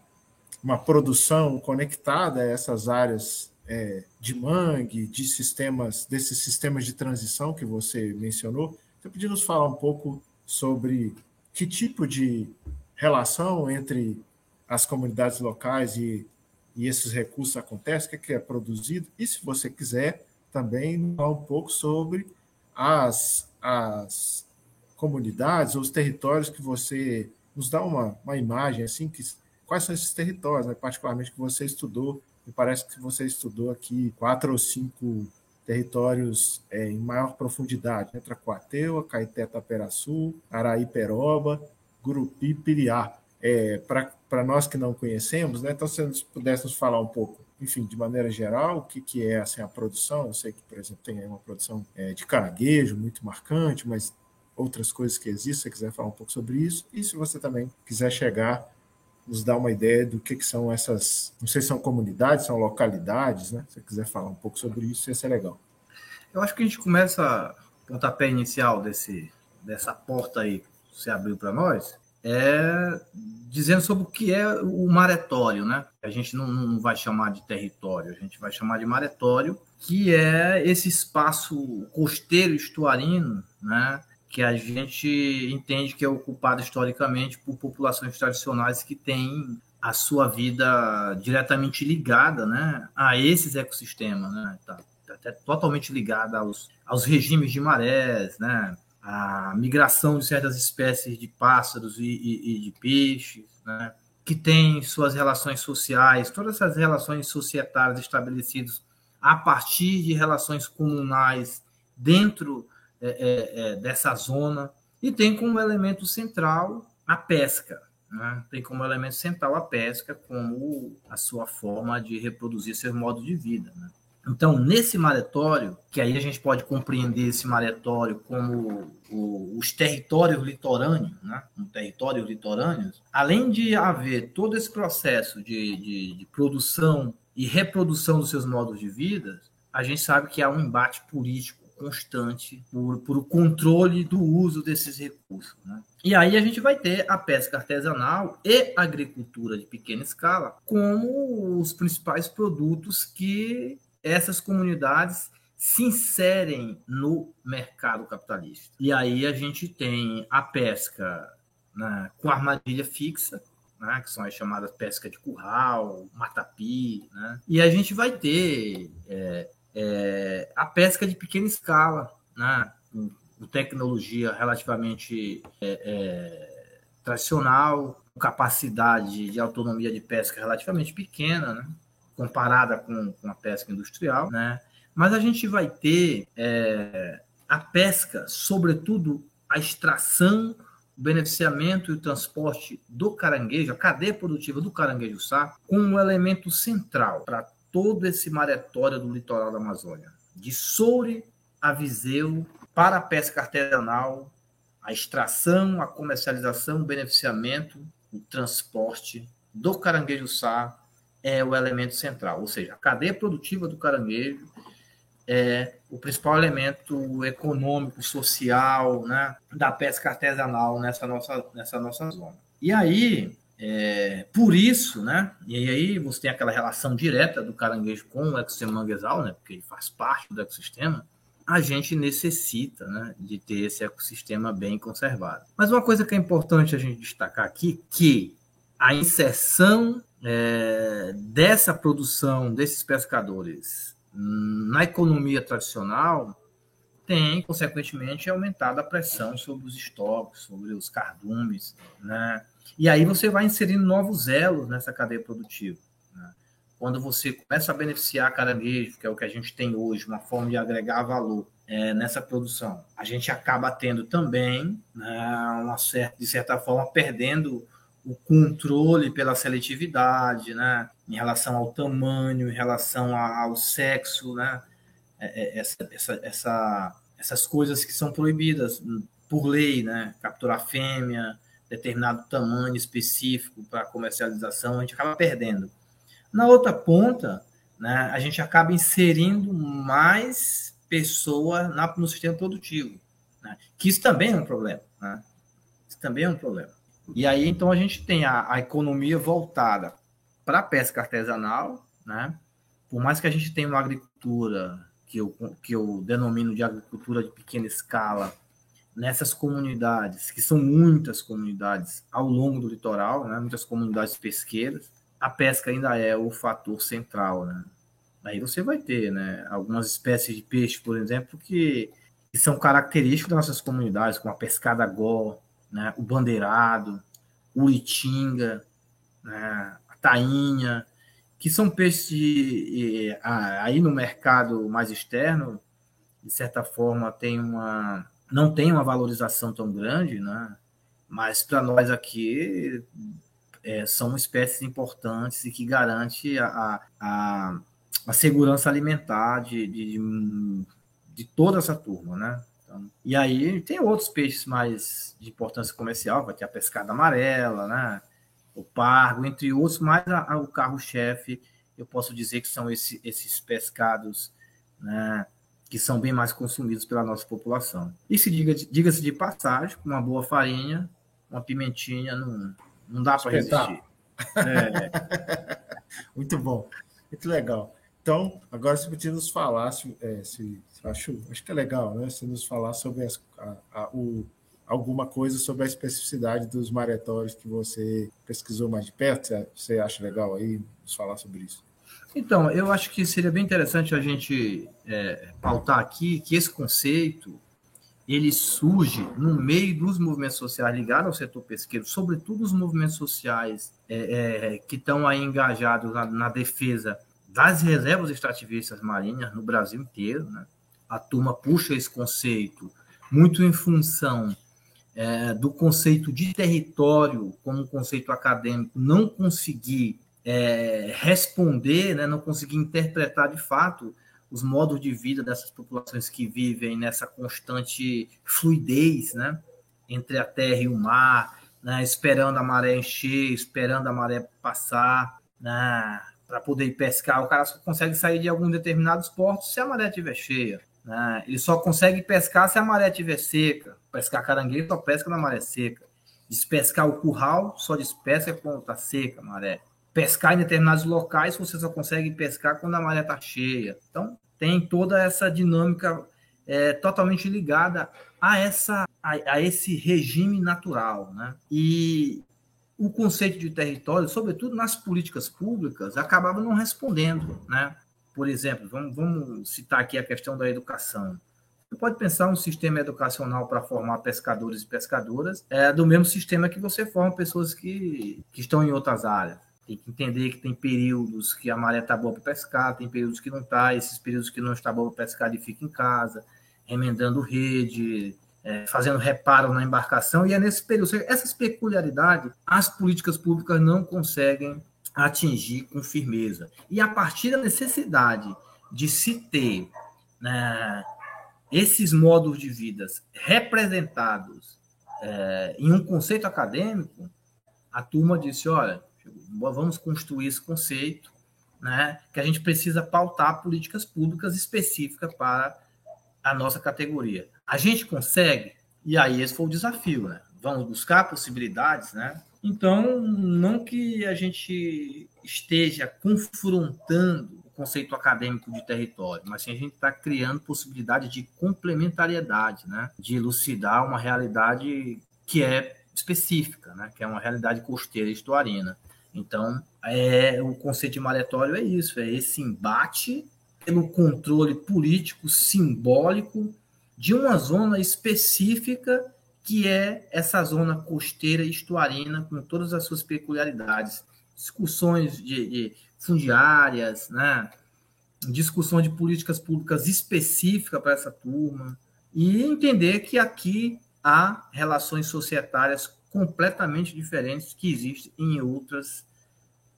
uma produção conectada a essas áreas é, de mangue, de sistemas, desses sistemas de transição que você mencionou. Você podia nos falar um pouco sobre que tipo de relação entre as comunidades locais e, e esses recursos acontece, o que é, que é produzido, e se você quiser também falar um pouco sobre as, as comunidades ou os territórios que você nos dá uma, uma imagem assim que quais são esses territórios, né, particularmente que você estudou me parece que você estudou aqui quatro ou cinco territórios é, em maior profundidade, né? Tracuateua, Caeté, Taperaçu, Araí-Peroba, Gurupi Piriá. É, Para nós que não conhecemos, né? então se você pudesse nos falar um pouco, enfim, de maneira geral, o que, que é assim, a produção, eu sei que, por exemplo, tem uma produção é, de caranguejo muito marcante, mas outras coisas que existem, se você quiser falar um pouco sobre isso, e se você também quiser chegar nos dar uma ideia do que, que são essas, não sei se são comunidades, são localidades, né? Se você quiser falar um pouco sobre isso, ia ser legal. Eu acho que a gente começa o pontapé inicial desse, dessa porta aí que você abriu para nós, é dizendo sobre o que é o maretório, né? A gente não, não vai chamar de território, a gente vai chamar de maretório, que é esse espaço costeiro estuarino, né? que a gente entende que é ocupado historicamente por populações tradicionais que têm a sua vida diretamente ligada né, a esses ecossistemas, né? Tá, tá totalmente ligada aos, aos regimes de marés, né? A migração de certas espécies de pássaros e, e, e de peixes, né? que tem suas relações sociais, todas essas relações societárias estabelecidas a partir de relações comunais dentro é, é, é, dessa zona, e tem como elemento central a pesca. Né? Tem como elemento central a pesca como a sua forma de reproduzir seu modo de vida. Né? Então, nesse maretório, que aí a gente pode compreender esse maretório como os territórios litorâneos, né? um território litorâneo, além de haver todo esse processo de, de, de produção e reprodução dos seus modos de vida, a gente sabe que há um embate político constante por, por o controle do uso desses recursos. Né? E aí a gente vai ter a pesca artesanal e agricultura de pequena escala como os principais produtos que essas comunidades se inserem no mercado capitalista. E aí a gente tem a pesca né, com armadilha fixa, né, que são as chamadas pesca de curral, matapi, né? e a gente vai ter é, é, a pesca de pequena escala, né? com, com tecnologia relativamente é, é, tradicional, com capacidade de autonomia de pesca relativamente pequena, né? Comparada com, com, a pesca industrial, né? mas a gente vai ter é, a pesca, sobretudo a extração, o beneficiamento e o transporte do caranguejo, a cadeia produtiva do caranguejo saco, como um elemento central para todo esse maretório do litoral da Amazônia, de Soure a Viseu, para a pesca artesanal, a extração, a comercialização, o beneficiamento, o transporte do caranguejo-sá é o elemento central, ou seja, a cadeia produtiva do caranguejo é o principal elemento econômico, social, né, da pesca artesanal nessa nossa, nessa nossa zona. E aí, é, por isso, né, e aí você tem aquela relação direta do caranguejo com o ecossistema manguezal, né, porque ele faz parte do ecossistema, a gente necessita né, de ter esse ecossistema bem conservado. Mas uma coisa que é importante a gente destacar aqui, que a inserção é, dessa produção desses pescadores na economia tradicional tem, consequentemente, aumentado a pressão sobre os estoques, sobre os cardumes, né? E aí você vai inserindo novos elos nessa cadeia produtiva. Né? Quando você começa a beneficiar caranguejo, que é o que a gente tem hoje, uma forma de agregar valor é, nessa produção, a gente acaba tendo também, né, uma certa, de certa forma, perdendo o controle pela seletividade, né, em relação ao tamanho, em relação ao sexo, né, é, é, essa, essa, essa, essas coisas que são proibidas por lei, né, capturar fêmea, determinado tamanho específico para comercialização, a gente acaba perdendo. Na outra ponta, né, a gente acaba inserindo mais pessoa na, no sistema produtivo, né, que isso também é um problema. Né, isso também é um problema. E aí, então, a gente tem a, a economia voltada para a pesca artesanal, né? Por mais que a gente tenha uma agricultura que eu, que eu denomino de agricultura de pequena escala, nessas comunidades, que são muitas comunidades ao longo do litoral, né? muitas comunidades pesqueiras, a pesca ainda é o fator central. Né? Aí você vai ter né, algumas espécies de peixe, por exemplo, que, que são características das nossas comunidades, como a pescada gó, né, o bandeirado, o itinga, né, a tainha, que são peixes de, aí no mercado mais externo, de certa forma, tem uma, não tem uma valorização tão grande, né? mas para nós aqui é, são espécies importantes e que garante a, a, a segurança alimentar de, de, de toda essa turma, né? E aí tem outros peixes mais de importância comercial, vai ter a pescada amarela, né? o pargo, entre outros, mas a, a, o carro-chefe, eu posso dizer que são esse, esses pescados né? que são bem mais consumidos pela nossa população. E se diga-se diga de passagem, com uma boa farinha, uma pimentinha, não, não dá para resistir. É. (laughs) Muito bom, muito legal. Então, agora você podia nos falar, se, é, se, acho, acho que é legal, né? Você nos falar sobre as, a, a, o, alguma coisa sobre a especificidade dos maretórios que você pesquisou mais de perto. Você acha legal aí nos falar sobre isso? Então, eu acho que seria bem interessante a gente é, pautar aqui que esse conceito ele surge no meio dos movimentos sociais ligados ao setor pesqueiro, sobretudo os movimentos sociais é, é, que estão aí engajados na, na defesa das reservas extrativistas marinhas no Brasil inteiro. Né? A turma puxa esse conceito muito em função é, do conceito de território como um conceito acadêmico não conseguir é, responder, né, não conseguir interpretar de fato os modos de vida dessas populações que vivem nessa constante fluidez né, entre a terra e o mar, né, esperando a maré encher, esperando a maré passar. Né, para poder ir pescar, o cara só consegue sair de alguns determinados portos se a maré estiver cheia. Né? Ele só consegue pescar se a maré estiver seca. Pescar caranguejo só pesca na maré seca. Despescar o curral só despesca quando está seca a maré. Pescar em determinados locais você só consegue pescar quando a maré está cheia. Então, tem toda essa dinâmica é, totalmente ligada a, essa, a, a esse regime natural. Né? E o conceito de território, sobretudo nas políticas públicas, acabava não respondendo. Né? Por exemplo, vamos, vamos citar aqui a questão da educação. Você pode pensar um sistema educacional para formar pescadores e pescadoras é do mesmo sistema que você forma pessoas que, que estão em outras áreas. Tem que entender que tem períodos que a maré está boa para pescar, tem períodos que não está, esses períodos que não está boa para pescar, ele fica em casa, remendando rede, é, fazendo reparo na embarcação, e é nesse período. Essas peculiaridades, as políticas públicas não conseguem atingir com firmeza. E a partir da necessidade de se ter né, esses modos de vida representados é, em um conceito acadêmico, a turma disse: olha, vamos construir esse conceito, né, que a gente precisa pautar políticas públicas específicas para a nossa categoria. A gente consegue? E aí esse foi o desafio, né? Vamos buscar possibilidades, né? Então, não que a gente esteja confrontando o conceito acadêmico de território, mas sim a gente está criando possibilidade de complementariedade, né? De elucidar uma realidade que é específica, né? Que é uma realidade costeira e estuarina. Então, é, o conceito de maletório é isso, é esse embate pelo controle político simbólico de uma zona específica que é essa zona costeira estuarina com todas as suas peculiaridades, discussões de, de fundiárias, né? discussões de políticas públicas específicas para essa turma e entender que aqui há relações societárias completamente diferentes que existem em outras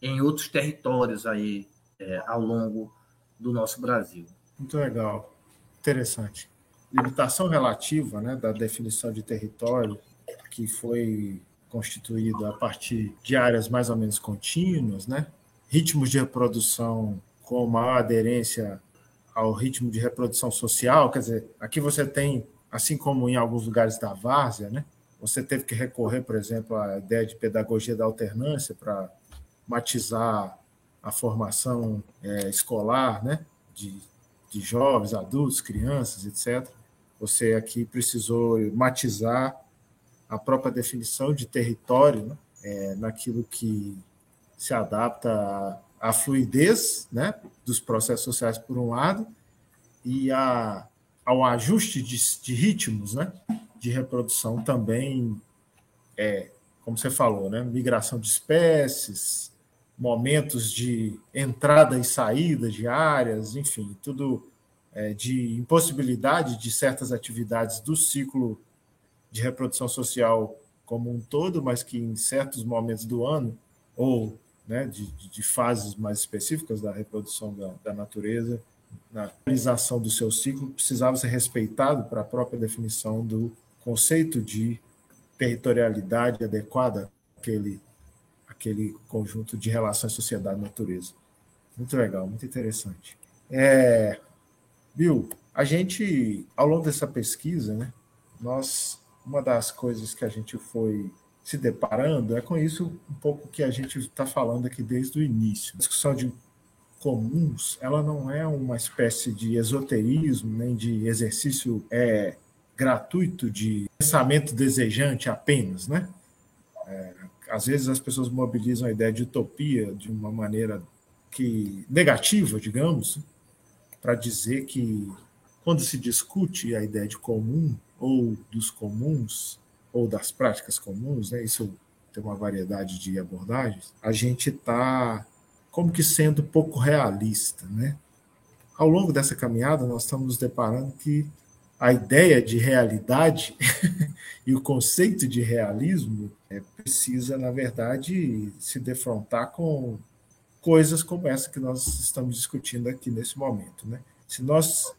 em outros territórios aí é, ao longo do nosso Brasil. Muito legal, interessante. Limitação relativa, né, da definição de território que foi constituída a partir de áreas mais ou menos contínuas, né? Ritmos de reprodução com maior aderência ao ritmo de reprodução social, quer dizer, aqui você tem, assim como em alguns lugares da várzea, né? Você teve que recorrer, por exemplo, à ideia de pedagogia da alternância para matizar a formação é, escolar né, de, de jovens, adultos, crianças, etc. Você aqui precisou matizar a própria definição de território né, é, naquilo que se adapta à, fluidez né, dos processos sociais, por um lado, e a, ao ajuste de, de ritmos né, de reprodução também, é, como você falou, né, migração de espécies, momentos de entrada e saída de áreas, enfim, tudo de impossibilidade de certas atividades do ciclo de reprodução social como um todo, mas que em certos momentos do ano, ou né, de, de, fases mais específicas da reprodução da, da natureza, na realização do seu ciclo, precisava ser respeitado para a própria definição do conceito de territorialidade adequada àquele aquele conjunto de relações sociedade-natureza. Muito legal, muito interessante. É, Bill, a gente, ao longo dessa pesquisa, né, nós, uma das coisas que a gente foi se deparando é com isso um pouco que a gente está falando aqui desde o início. A discussão de comuns, ela não é uma espécie de esoterismo, nem de exercício é, gratuito de pensamento desejante apenas, né? É, às vezes as pessoas mobilizam a ideia de utopia de uma maneira que negativa, digamos, para dizer que quando se discute a ideia de comum ou dos comuns ou das práticas comuns, né, isso tem uma variedade de abordagens, a gente está como que sendo pouco realista, né? Ao longo dessa caminhada, nós estamos nos deparando que a ideia de realidade (laughs) e o conceito de realismo é, precisa, na verdade, se defrontar com coisas como essa que nós estamos discutindo aqui nesse momento. Né? Se nós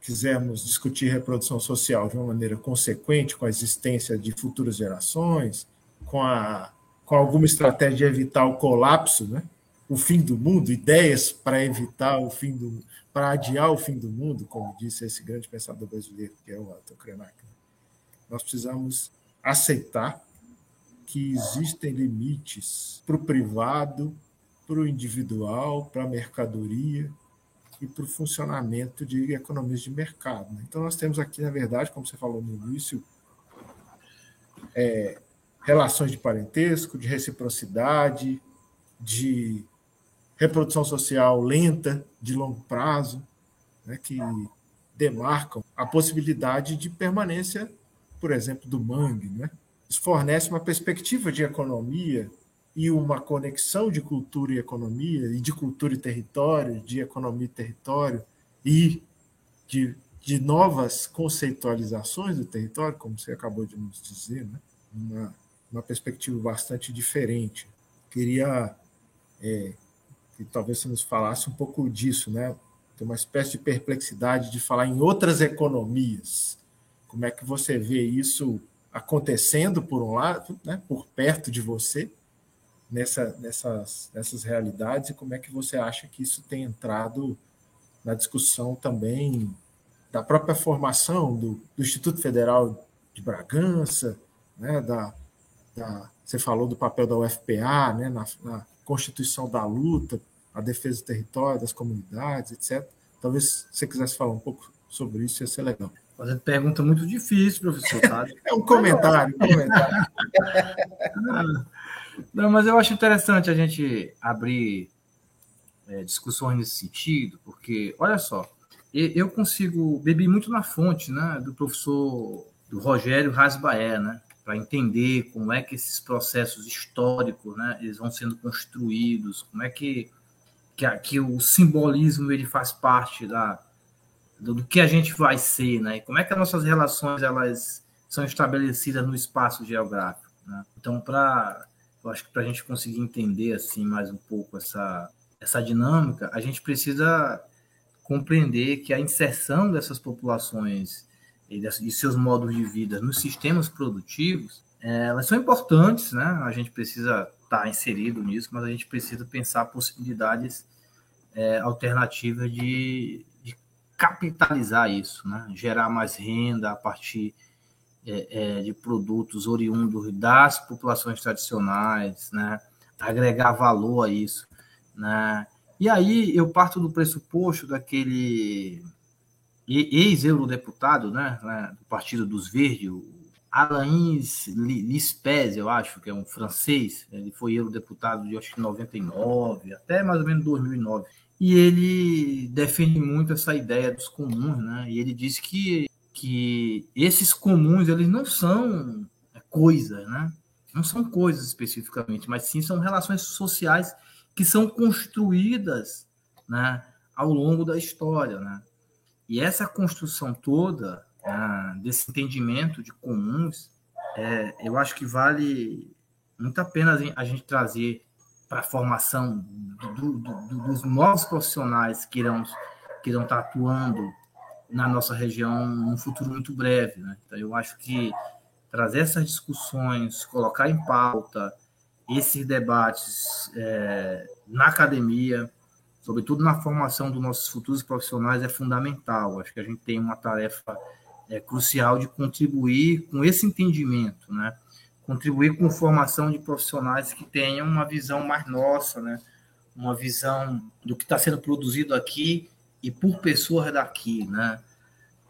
quisermos discutir reprodução social de uma maneira consequente com a existência de futuras gerações, com, a, com alguma estratégia de evitar o colapso, né? o fim do mundo, ideias para evitar o fim do para adiar o fim do mundo, como disse esse grande pensador brasileiro, que é o Arthur Krenak. Nós precisamos aceitar que existem limites para o privado, para o individual, para a mercadoria e para o funcionamento de economias de mercado. Né? Então, nós temos aqui, na verdade, como você falou no início, é, relações de parentesco, de reciprocidade, de reprodução social lenta, de longo prazo, né, que demarcam a possibilidade de permanência, por exemplo, do mangue. Né? Fornece uma perspectiva de economia e uma conexão de cultura e economia, e de cultura e território, de economia e território, e de, de novas conceitualizações do território, como você acabou de nos dizer, né? uma, uma perspectiva bastante diferente queria é, que talvez você nos falasse um pouco disso, né? Tem uma espécie de perplexidade de falar em outras economias. Como é que você vê isso acontecendo por um lado, né, por perto de você, nessa, nessas, nessas realidades, e como é que você acha que isso tem entrado na discussão também da própria formação do, do Instituto Federal de Bragança, né, da, da, você falou do papel da UFPA né, na, na constituição da luta, a defesa do território, das comunidades, etc. Talvez você quisesse falar um pouco sobre isso, ia ser legal. Fazendo pergunta muito difícil, professor, sabe? (laughs) é um comentário, um comentário. (laughs) Não, mas eu acho interessante a gente abrir é, discussões nesse sentido, porque, olha só, eu consigo beber muito na fonte né, do professor do Rogério Rasbaé, né, para entender como é que esses processos históricos né, eles vão sendo construídos, como é que, que, que o simbolismo ele faz parte da, do, do, que a gente vai ser, né, como é que as nossas relações elas são estabelecidas no espaço geográfico. Né? Então, para eu acho que para a gente conseguir entender assim mais um pouco essa, essa dinâmica, a gente precisa compreender que a inserção dessas populações e de seus modos de vida nos sistemas produtivos, é, elas são importantes, né? A gente precisa estar tá inserido nisso, mas a gente precisa pensar possibilidades é, alternativas de, capitalizar isso, né? Gerar mais renda a partir é, é, de produtos oriundos das populações tradicionais, né? Agregar valor a isso, né? E aí eu parto do pressuposto daquele ex-eurodeputado né, né, do Partido dos Verdes, Alain Lispes, eu acho, que é um francês, ele foi eurodeputado de acho que 99, até mais ou menos 2009. E ele defende muito essa ideia dos comuns, né? E ele diz que, que esses comuns, eles não são coisas, né? Não são coisas especificamente, mas sim são relações sociais que são construídas né, ao longo da história. Né? E essa construção toda, ah, desse entendimento de comuns, é, eu acho que vale muito a pena a gente trazer para a formação do, do, do, dos novos profissionais que irão, que irão estar atuando na nossa região num futuro muito breve. Né? Então, eu acho que trazer essas discussões, colocar em pauta, esses debates é, na academia, sobretudo na formação dos nossos futuros profissionais, é fundamental. Acho que a gente tem uma tarefa é, crucial de contribuir com esse entendimento, né? Contribuir com formação de profissionais que tenham uma visão mais nossa, né? uma visão do que está sendo produzido aqui e por pessoas daqui, né?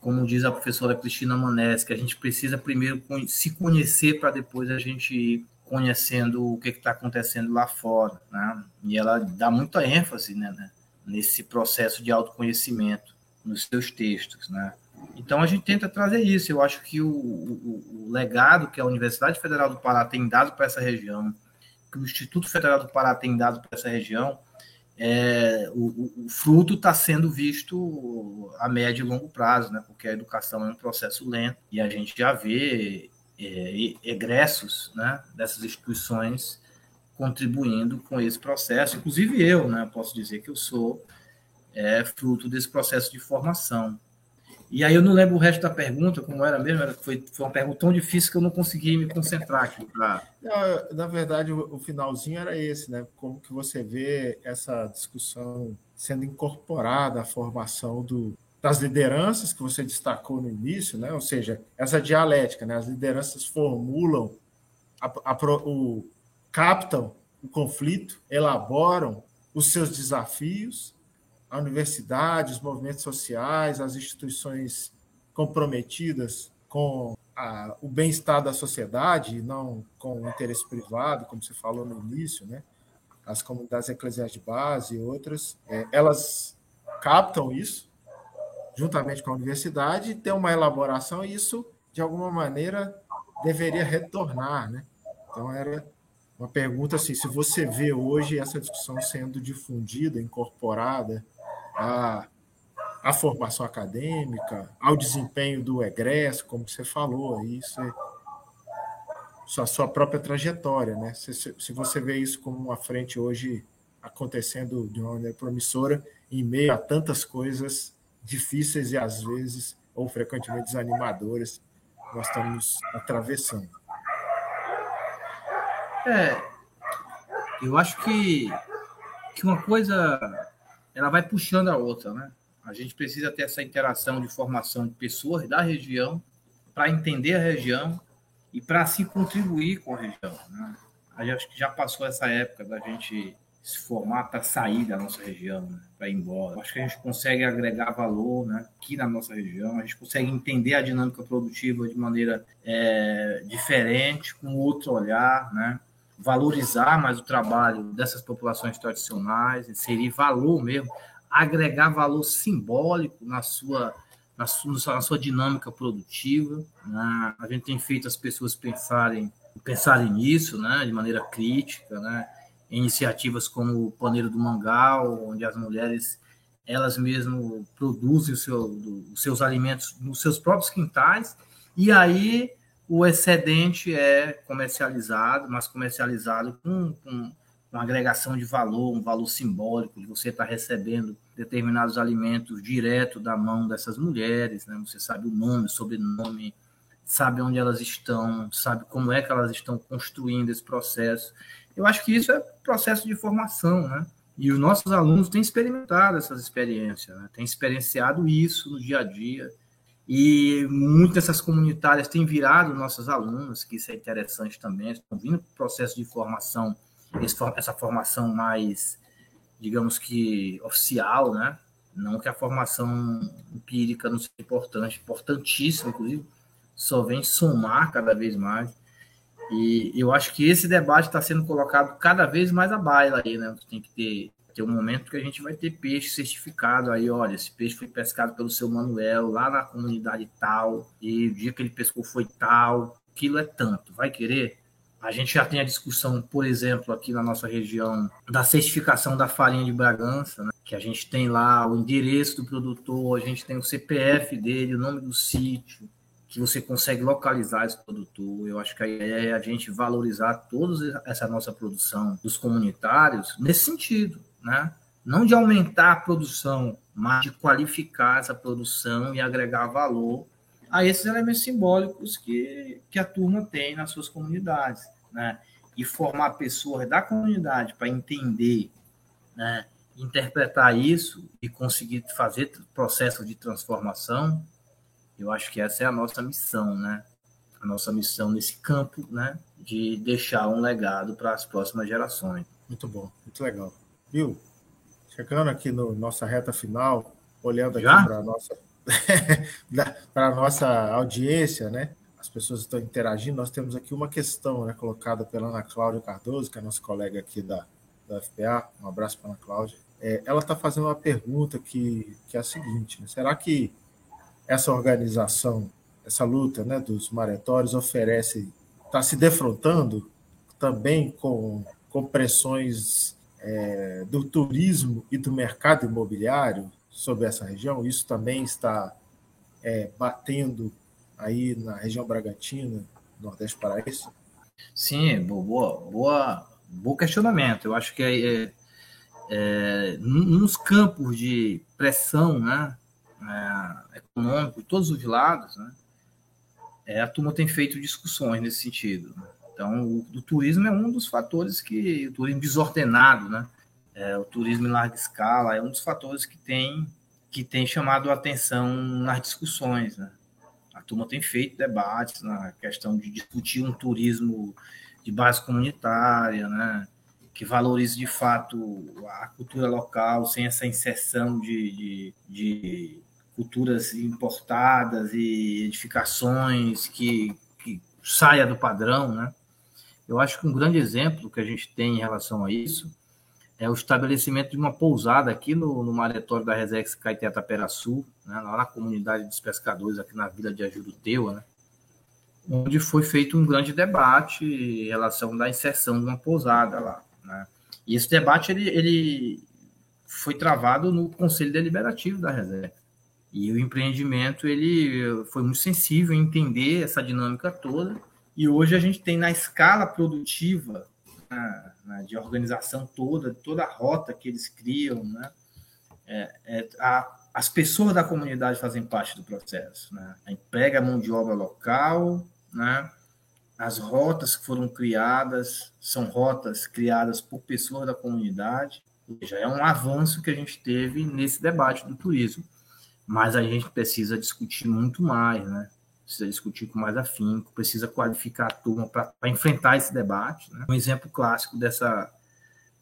Como diz a professora Cristina Manés, que a gente precisa primeiro se conhecer para depois a gente ir conhecendo o que está acontecendo lá fora, né? E ela dá muita ênfase né, né, nesse processo de autoconhecimento nos seus textos, né? Então a gente tenta trazer isso. Eu acho que o, o, o legado que a Universidade Federal do Pará tem dado para essa região, que o Instituto Federal do Pará tem dado para essa região, é, o, o, fruto está sendo visto a médio e longo prazo, né? Porque a educação é um processo lento e a gente já vê é, egressos né, dessas instituições contribuindo com esse processo. Inclusive eu, né, posso dizer que eu sou é, fruto desse processo de formação. E aí eu não lembro o resto da pergunta, como era mesmo, era, foi, foi uma pergunta tão difícil que eu não consegui me concentrar aqui. Pra... Na verdade, o, o finalzinho era esse, né? Como que você vê essa discussão sendo incorporada à formação do, das lideranças que você destacou no início, né? ou seja, essa dialética, né? as lideranças formulam, a, a, o, captam o conflito, elaboram os seus desafios, a universidade, os movimentos sociais, as instituições comprometidas com a, o bem-estar da sociedade, não com o interesse privado, como você falou no início, né? as comunidades eclesiais de base e outras, é, elas captam isso juntamente com a universidade, ter uma elaboração e isso, de alguma maneira, deveria retornar. Né? Então, era uma pergunta assim: se você vê hoje essa discussão sendo difundida, incorporada à, à formação acadêmica, ao desempenho do egresso, como você falou, aí você, a sua própria trajetória, né? Se, se você vê isso como uma frente hoje acontecendo de uma maneira promissora, em meio a tantas coisas difíceis e às vezes ou frequentemente desanimadoras nós estamos atravessando. É, eu acho que, que uma coisa ela vai puxando a outra, né? A gente precisa ter essa interação de formação de pessoas da região para entender a região e para assim contribuir com a região. Né? Acho que já passou essa época da gente se formar para sair da nossa região, né? para ir embora. Acho que a gente consegue agregar valor né? aqui na nossa região, a gente consegue entender a dinâmica produtiva de maneira é, diferente, com outro olhar, né? Valorizar mais o trabalho dessas populações tradicionais, inserir valor mesmo, agregar valor simbólico na sua, na sua, na sua dinâmica produtiva. Né? A gente tem feito as pessoas pensarem, pensarem nisso né? de maneira crítica, né? iniciativas como o Paneiro do Mangal, onde as mulheres elas mesmas produzem seu, os seus alimentos nos seus próprios quintais, e aí o excedente é comercializado, mas comercializado com, com uma agregação de valor, um valor simbólico, de você estar recebendo determinados alimentos direto da mão dessas mulheres, né? você sabe o nome, sobrenome, sabe onde elas estão, sabe como é que elas estão construindo esse processo. Eu acho que isso é processo de formação, né? E os nossos alunos têm experimentado essas experiências, né? têm experienciado isso no dia a dia. E muitas dessas comunitárias têm virado nossos alunos, que isso é interessante também, estão vindo para o processo de formação, essa formação mais, digamos que, oficial, né? Não que a formação empírica não seja importante, importantíssima, inclusive, só vem somar cada vez mais. E eu acho que esse debate está sendo colocado cada vez mais à baila aí, né? Tem que ter, ter um momento que a gente vai ter peixe certificado aí, olha, esse peixe foi pescado pelo seu Manuel lá na comunidade tal, e o dia que ele pescou foi tal, aquilo é tanto. Vai querer? A gente já tem a discussão, por exemplo, aqui na nossa região, da certificação da farinha de Bragança, né? que a gente tem lá o endereço do produtor, a gente tem o CPF dele, o nome do sítio, que você consegue localizar esse produtor. Eu acho que a ideia é a gente valorizar toda essa nossa produção dos comunitários nesse sentido, né? Não de aumentar a produção, mas de qualificar essa produção e agregar valor a esses elementos simbólicos que, que a turma tem nas suas comunidades, né? E formar pessoas da comunidade para entender, né? interpretar isso e conseguir fazer processo de transformação eu acho que essa é a nossa missão, né? A nossa missão nesse campo, né? De deixar um legado para as próximas gerações. Muito bom, muito legal. Viu? Chegando aqui no nossa reta final, olhando aqui para a nossa (laughs) nossa audiência, né? As pessoas estão interagindo. Nós temos aqui uma questão, né, colocada pela Ana Cláudia Cardoso, que é a nossa colega aqui da, da FPA. Um abraço para a Ana Cláudia. É, ela está fazendo uma pergunta que, que é a seguinte: né? será que essa organização, essa luta né, dos maretórios oferece, está se defrontando também com, com pressões é, do turismo e do mercado imobiliário sobre essa região. Isso também está é, batendo aí na região Bragantina, Nordeste Paraense? Sim, boa, boa, bom questionamento. Eu acho que é, é, é, nos campos de pressão, né, é, econômico de todos os lados, né, é, a turma tem feito discussões nesse sentido. Então, o, o, turismo é um dos fatores que, o turismo desordenado, né, é, o turismo em larga escala, é um dos fatores que tem, que tem chamado a atenção nas discussões. Né? A turma tem feito debates na questão de discutir um turismo de base comunitária, né? que valorize de fato a cultura local, sem essa inserção de, de, de culturas importadas e edificações que, que saia do padrão, né? Eu acho que um grande exemplo que a gente tem em relação a isso é o estabelecimento de uma pousada aqui no, no maretório da Resex Caeté Taperaçu, né, lá na comunidade dos pescadores, aqui na vila de Ajuruteua, né, onde foi feito um grande debate em relação da inserção de uma pousada lá. Né. E esse debate ele, ele foi travado no Conselho Deliberativo da Resex. E o empreendimento ele foi muito sensível em entender essa dinâmica toda E hoje a gente tem na escala produtiva na, na, de organização toda, toda a rota que eles criam, né? É, é, a, as pessoas da comunidade fazem parte do processo, né? Emprega mão de obra local, né? As rotas que foram criadas são rotas criadas por pessoas da comunidade. Já é um avanço que a gente teve nesse debate do turismo. Mas a gente precisa discutir muito mais, né? Precisa discutir com mais afinco, precisa qualificar a turma para enfrentar esse debate. Né? Um exemplo clássico dessa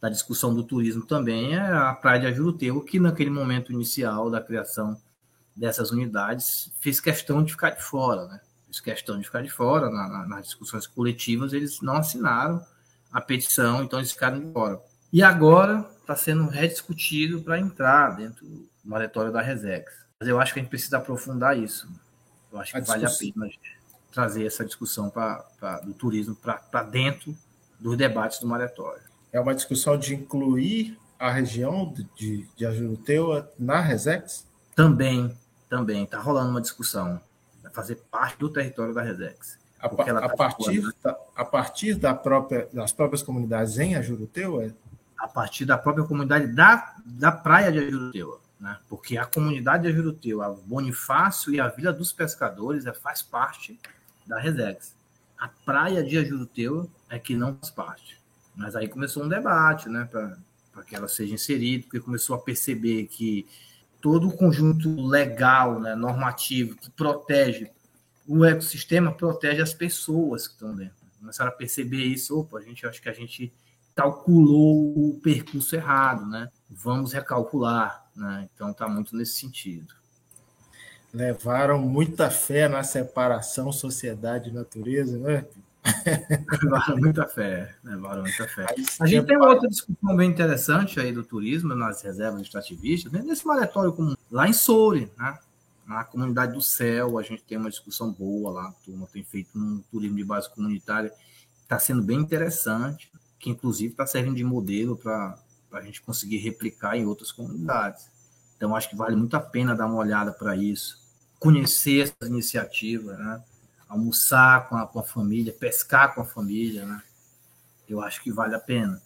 da discussão do turismo também é a Praia de Ajuruteu, que naquele momento inicial da criação dessas unidades fez questão de ficar de fora, né? Fez questão de ficar de fora na, na, nas discussões coletivas, eles não assinaram a petição, então eles ficaram de fora. E agora está sendo rediscutido para entrar dentro do moratório da Resex. Mas eu acho que a gente precisa aprofundar isso. Eu acho que a vale a pena trazer essa discussão pra, pra do turismo para dentro dos debates do moratório é uma discussão de incluir a região de, de Ajuruteua na Resex? Também, também. Está rolando uma discussão. Vai fazer parte do território da Resex. A, a, tá partir, da, a partir da própria, das próprias comunidades em Ajuruteua? A partir da própria comunidade da, da praia de Ajuruteua. Né? Porque a comunidade de Ajuruteua, a Bonifácio e a Vila dos Pescadores é, faz parte da Resex. A praia de Ajuruteua é que não faz parte. Mas aí começou um debate, né, para que ela seja inserida, porque começou a perceber que todo o conjunto legal, né, normativo, que protege o ecossistema, protege as pessoas que estão dentro. Começaram a perceber isso, opa, a gente acho que a gente calculou o percurso errado, né? Vamos recalcular, né? Então está muito nesse sentido. Levaram muita fé na separação sociedade e natureza, né? (laughs) levaram muita fé, levaram muita fé. A gente tem uma outra discussão bem interessante aí do turismo nas reservas extrativistas, né? nesse maletório comum, lá em Soure, né? na comunidade do céu, a gente tem uma discussão boa lá, a turma tem feito um turismo de base comunitária, está sendo bem interessante, que inclusive está servindo de modelo para a gente conseguir replicar em outras comunidades. Então, acho que vale muito a pena dar uma olhada para isso, conhecer essas iniciativas, né? almoçar com a, com a família, pescar com a família, né? Eu acho que vale a pena.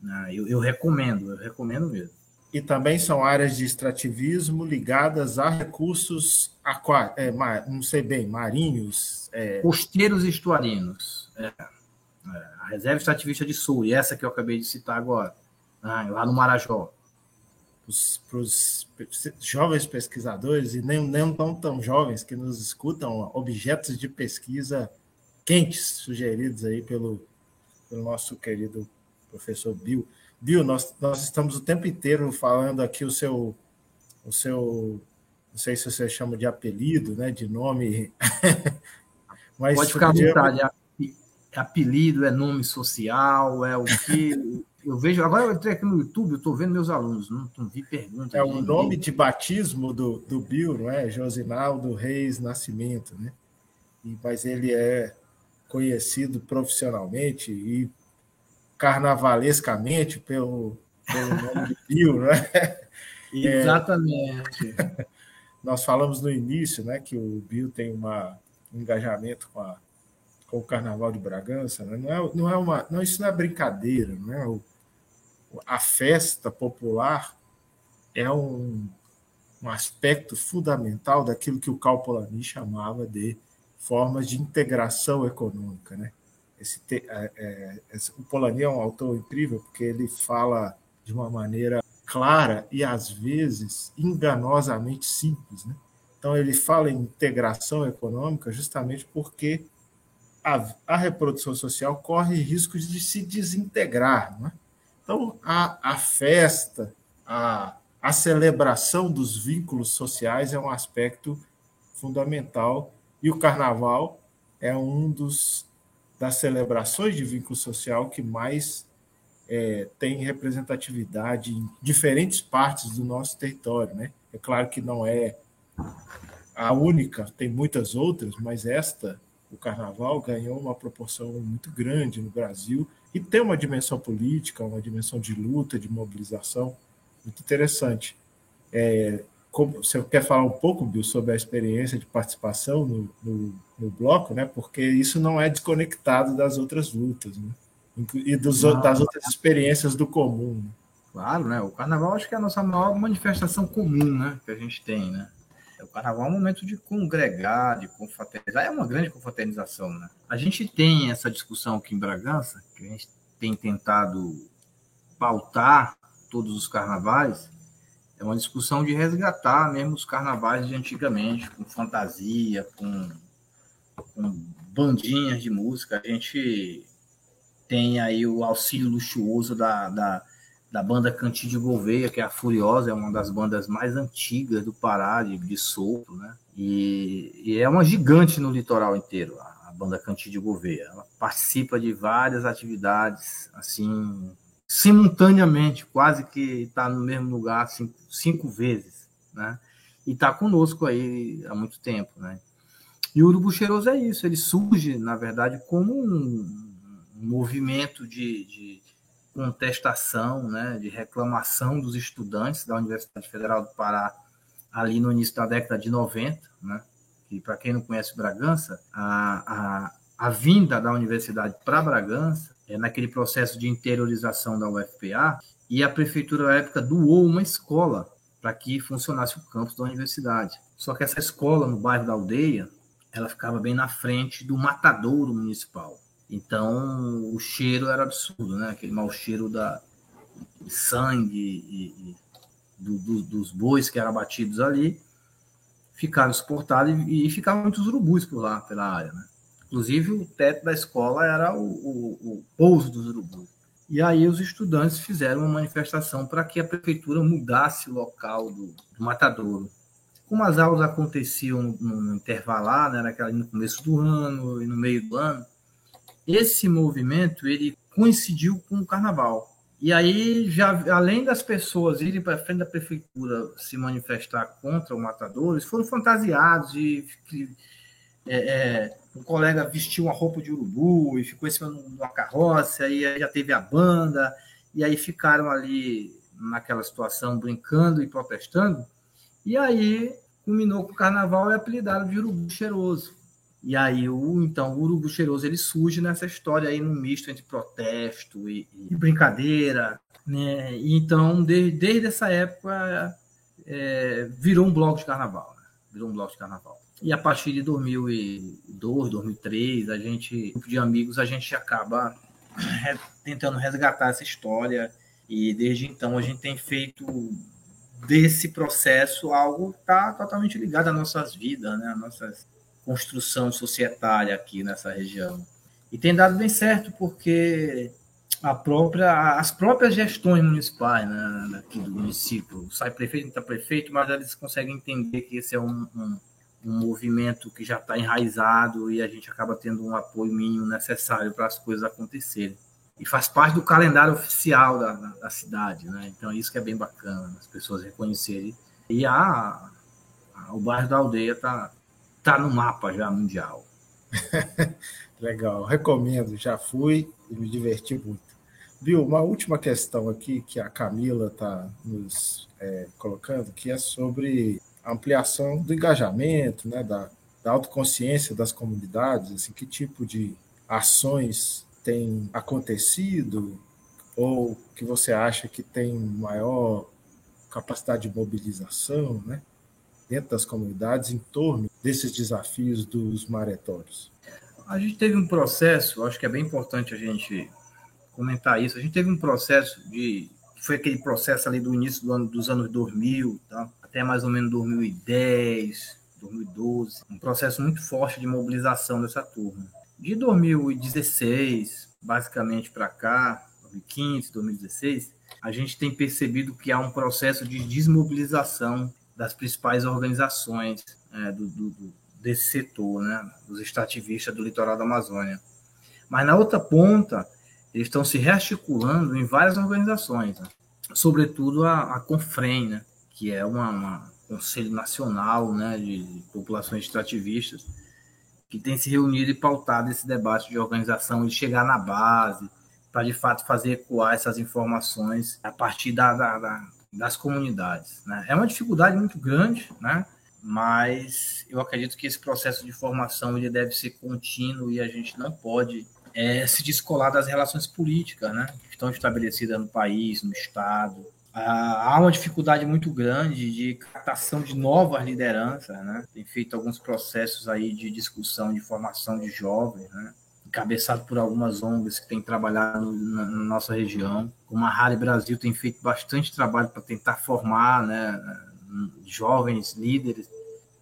Né? Eu, eu recomendo, eu recomendo mesmo. E também são áreas de extrativismo ligadas a recursos aquáticos, é, não sei bem, marinhos. É... Costeiros e estuarinos. É. é. A reserva extrativista de sul, e essa que eu acabei de citar agora, né? lá no Marajó para os jovens pesquisadores e nem, nem tão, tão jovens que nos escutam, objetos de pesquisa quentes sugeridos aí pelo, pelo nosso querido professor Bill. Bill, nós, nós estamos o tempo inteiro falando aqui o seu, o seu, não sei se você chama de apelido, né, de nome. (laughs) Mas Pode ficar à vontade. É apelido, é nome social, é o que eu vejo, agora eu entrei aqui no YouTube, eu estou vendo meus alunos, não, não vi pergunta. É o nome de batismo do, do Bill, não é? Josinaldo Reis Nascimento, né? E, mas ele é conhecido profissionalmente e carnavalescamente pelo, pelo nome de Bill, não é? (laughs) Exatamente. É, nós falamos no início, né, que o Bill tem uma, um engajamento com a com o Carnaval de Bragança, né? não, é, não é uma, não, isso não é brincadeira, não é o, a festa popular é um, um aspecto fundamental daquilo que o Cal Polanyi chamava de formas de integração econômica, né? Esse, é, é, esse, o Polanyi é um autor incrível porque ele fala de uma maneira clara e às vezes enganosamente simples, né? Então ele fala em integração econômica justamente porque a, a reprodução social corre risco de se desintegrar. Né? Então, a, a festa, a, a celebração dos vínculos sociais é um aspecto fundamental e o carnaval é um dos das celebrações de vínculo social que mais é, tem representatividade em diferentes partes do nosso território, né? É claro que não é a única, tem muitas outras, mas esta o carnaval ganhou uma proporção muito grande no Brasil e tem uma dimensão política, uma dimensão de luta, de mobilização muito interessante. É, você quer falar um pouco, Bill, sobre a experiência de participação no, no, no bloco, né? Porque isso não é desconectado das outras lutas, né? E dos, não, das outras experiências do comum. Né? Claro, né? O carnaval acho que é a nossa maior manifestação comum, né? Que a gente tem, né? O carnaval é um momento de congregar, de confraternizar. É uma grande confraternização, né? A gente tem essa discussão aqui em Bragança, que a gente tem tentado pautar todos os carnavais, é uma discussão de resgatar mesmo os carnavais de antigamente, com fantasia, com, com bandinhas de música. A gente tem aí o auxílio luxuoso da, da, da banda Cantinho Gouveia, que é a Furiosa, é uma das bandas mais antigas do Pará, de, de sopro, né? E, e, é uma gigante no litoral inteiro, a, a banda Cantinho Gouveia. Ela participa de várias atividades, assim, simultaneamente, quase que está no mesmo lugar cinco, cinco vezes, né? E está conosco aí há muito tempo, né? E o Urubu Cheiroso é isso, ele surge, na verdade, como um, um movimento de, de, contestação, né, de reclamação dos estudantes da Universidade Federal do Pará ali no início da década de 90, né? E para quem não conhece Bragança, a, a, a vinda da universidade para Bragança é, naquele processo de interiorização da UFPA, e a prefeitura, na época, doou uma escola para que funcionasse o campus da universidade. Só que essa escola, no bairro da Aldeia, ela ficava bem na frente do matadouro municipal. Então, o cheiro era absurdo, né? Aquele mau cheiro da de sangue e, e do, do, dos bois que eram abatidos ali, ficava suportado e, e ficavam muitos urubus por lá, pela área, né? Inclusive, o teto da escola era o, o, o pouso dos urubus. E aí os estudantes fizeram uma manifestação para que a prefeitura mudasse o local do, do matadouro. Como as aulas aconteciam no, no intervalar, né, naquela, no começo do ano e no meio do ano, esse movimento ele coincidiu com o carnaval. E aí, já além das pessoas irem para frente da prefeitura se manifestar contra o matador, eles foram fantasiados e é, é, um colega vestiu uma roupa de urubu e ficou em cima de uma carroça, e aí já teve a banda, e aí ficaram ali naquela situação brincando e protestando, e aí culminou com o carnaval e apelidaram de urubu cheiroso. E aí o então o urubu cheiroso ele surge nessa história aí no misto entre protesto e, e brincadeira, né? E então de, desde essa época é, virou um bloco de carnaval, né? virou um bloco de carnaval. E a partir de 2002, 2003, a gente, grupo de amigos, a gente acaba tentando resgatar essa história e desde então a gente tem feito desse processo algo que está totalmente ligado às nossas vidas, né? à nossa construção societária aqui nessa região. E tem dado bem certo porque a própria, as próprias gestões municipais né, aqui do município, sai prefeito, não está prefeito, mas eles conseguem entender que esse é um, um um movimento que já está enraizado e a gente acaba tendo um apoio mínimo necessário para as coisas acontecerem. E faz parte do calendário oficial da, da cidade, né? Então, isso que é bem bacana, as pessoas reconhecerem. E a, a o bairro da aldeia está tá no mapa já mundial. (laughs) Legal, recomendo, já fui e me diverti muito. Bill, uma última questão aqui que a Camila está nos é, colocando, que é sobre ampliação do engajamento, né, da, da autoconsciência das comunidades, assim, que tipo de ações tem acontecido ou que você acha que tem maior capacidade de mobilização, né, dentro das comunidades em torno desses desafios dos maretórios? A gente teve um processo, acho que é bem importante a gente comentar isso. A gente teve um processo de foi aquele processo ali do início do ano, dos anos 2000, tá? até mais ou menos 2010, 2012, um processo muito forte de mobilização dessa turma. De 2016, basicamente para cá, 2015, 2016, a gente tem percebido que há um processo de desmobilização das principais organizações é, do, do, desse setor, né, dos extrativistas do litoral da Amazônia. Mas na outra ponta, eles estão se rearticulando em várias organizações, né? sobretudo a, a Confrem, né? que é uma conselho nacional né, de, de populações extrativistas, que tem se reunido e pautado esse debate de organização e chegar na base, para de fato fazer ecoar essas informações a partir da, da, da, das comunidades. Né? É uma dificuldade muito grande, né? mas eu acredito que esse processo de formação ele deve ser contínuo e a gente não pode é, se descolar das relações políticas né? que estão estabelecidas no país, no Estado. Ah, há uma dificuldade muito grande de captação de novas lideranças, né? Tem feito alguns processos aí de discussão, de formação de jovens, né? Encabeçado por algumas ONGs que têm trabalhado na, na, nossa região. Como a Brasil tem feito bastante trabalho para tentar formar né, jovens líderes,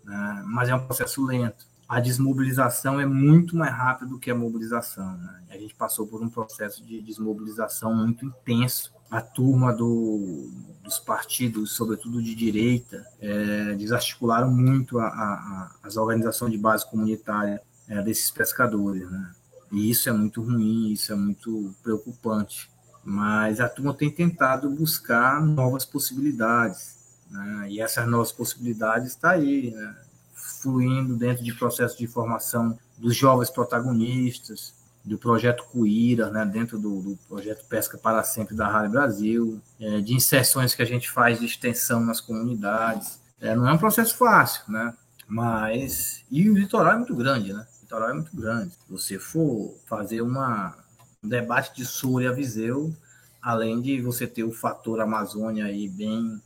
né, mas é um processo lento. A desmobilização é muito mais rápida do que a mobilização. Né? A gente passou por um processo de desmobilização muito intenso. A turma do, dos partidos, sobretudo de direita, é, desarticularam muito a, a, a, as organizações de base comunitária é, desses pescadores. Né? E isso é muito ruim, isso é muito preocupante. Mas a turma tem tentado buscar novas possibilidades. Né? E essas novas possibilidades estão tá aí, né? fluindo dentro de processos de formação dos jovens protagonistas, do projeto Cuíra, né, dentro do, do, projeto Pesca para Sempre da Rádio Brasil, é, de inserções que a gente faz de extensão nas comunidades. É, não é um processo fácil, né? Mas. E o litoral é muito grande, né? É muito grande. Se você for fazer uma, um debate de Sul e Viseu, além de você ter o fator Amazônia aí bem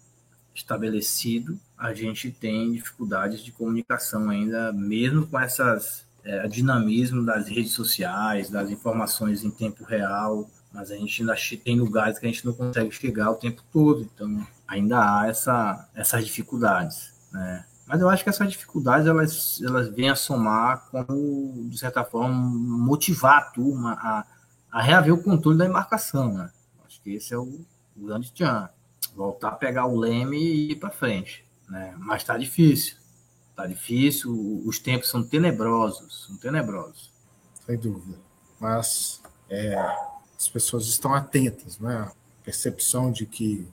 estabelecido, a gente tem dificuldades de comunicação ainda, mesmo com essas é, dinamismo das redes sociais, das informações em tempo real, mas a gente ainda tem lugares que a gente não consegue chegar o tempo todo, então ainda há essa, essas dificuldades, né? Mas eu acho que essas dificuldades elas, elas vêm a somar como, de certa forma, motivar a turma a, a reaver o controle da embarcação. Né? Acho que esse é o, grande tchan. Voltar a pegar o leme e ir para frente. Né? Mas está difícil. Está difícil, os tempos são tenebrosos. São tenebrosos. Sem dúvida. Mas é, as pessoas estão atentas, né? A percepção de que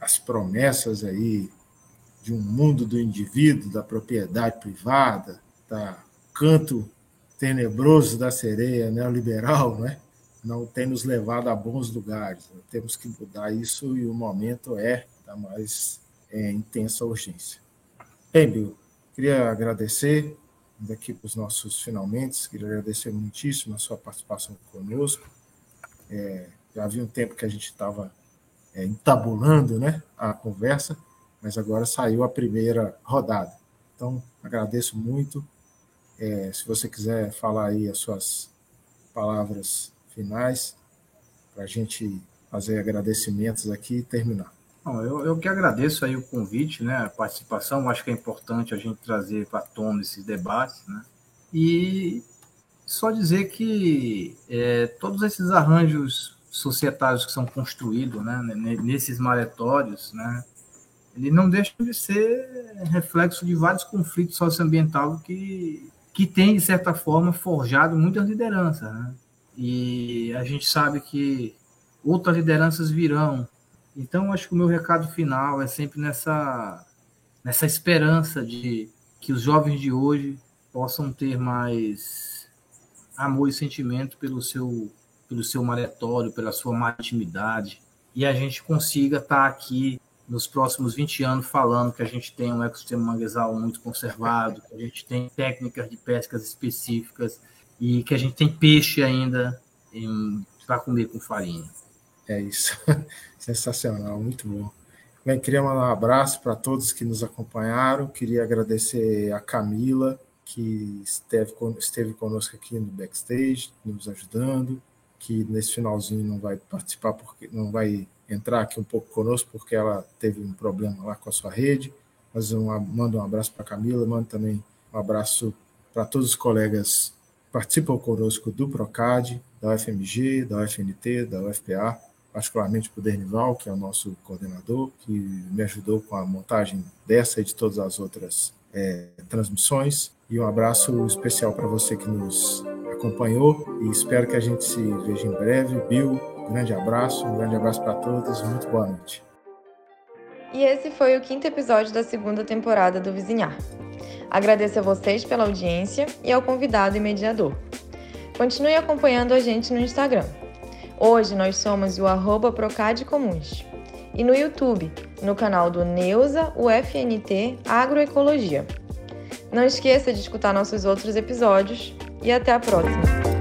as promessas aí de um mundo do indivíduo, da propriedade privada, da canto tenebroso da sereia neoliberal, né? não tem nos levado a bons lugares. Temos que mudar isso e o momento é da mais é, intensa urgência. Bem, Bill, queria agradecer daqui para os nossos finalmente, queria agradecer muitíssimo a sua participação conosco. É, já havia um tempo que a gente estava é, entabulando né, a conversa, mas agora saiu a primeira rodada. Então, agradeço muito. É, se você quiser falar aí as suas palavras finais, para a gente fazer agradecimentos aqui e terminar. Bom, eu, eu que agradeço aí o convite, né, a participação, acho que é importante a gente trazer para tona esses debates, né, e só dizer que é, todos esses arranjos societários que são construídos, né, nesses maletórios, né, ele não deixa de ser reflexo de vários conflitos socioambientais que, que tem, de certa forma, forjado muitas lideranças. Né? E a gente sabe que outras lideranças virão. Então, acho que o meu recado final é sempre nessa, nessa esperança de que os jovens de hoje possam ter mais amor e sentimento pelo seu, pelo seu maletório, pela sua maritimidade, e a gente consiga estar aqui nos próximos 20 anos falando que a gente tem um ecossistema manguezal muito conservado, que a gente tem técnicas de pescas específicas e que a gente tem peixe ainda para comer com farinha. É isso. (laughs) Sensacional, muito bom. Bem, queria mandar um abraço para todos que nos acompanharam. Queria agradecer a Camila, que esteve, esteve conosco aqui no backstage, nos ajudando, que nesse finalzinho não vai participar porque não vai entrar aqui um pouco conosco, porque ela teve um problema lá com a sua rede. Mas eu mando um abraço para a Camila, mando também um abraço para todos os colegas que participam conosco do PROCAD, da UFMG, da UFNT, da UFPA, particularmente para o Dernival, que é o nosso coordenador, que me ajudou com a montagem dessa e de todas as outras é, transmissões. E um abraço especial para você que nos acompanhou e espero que a gente se veja em breve. Bill, grande abraço, um grande abraço para todos, muito boa noite. E esse foi o quinto episódio da segunda temporada do Vizinhar. Agradeço a vocês pela audiência e ao convidado e mediador. Continue acompanhando a gente no Instagram. Hoje nós somos o arroba Comuns. e no YouTube, no canal do Neuza UFNT Agroecologia. Não esqueça de escutar nossos outros episódios e até a próxima!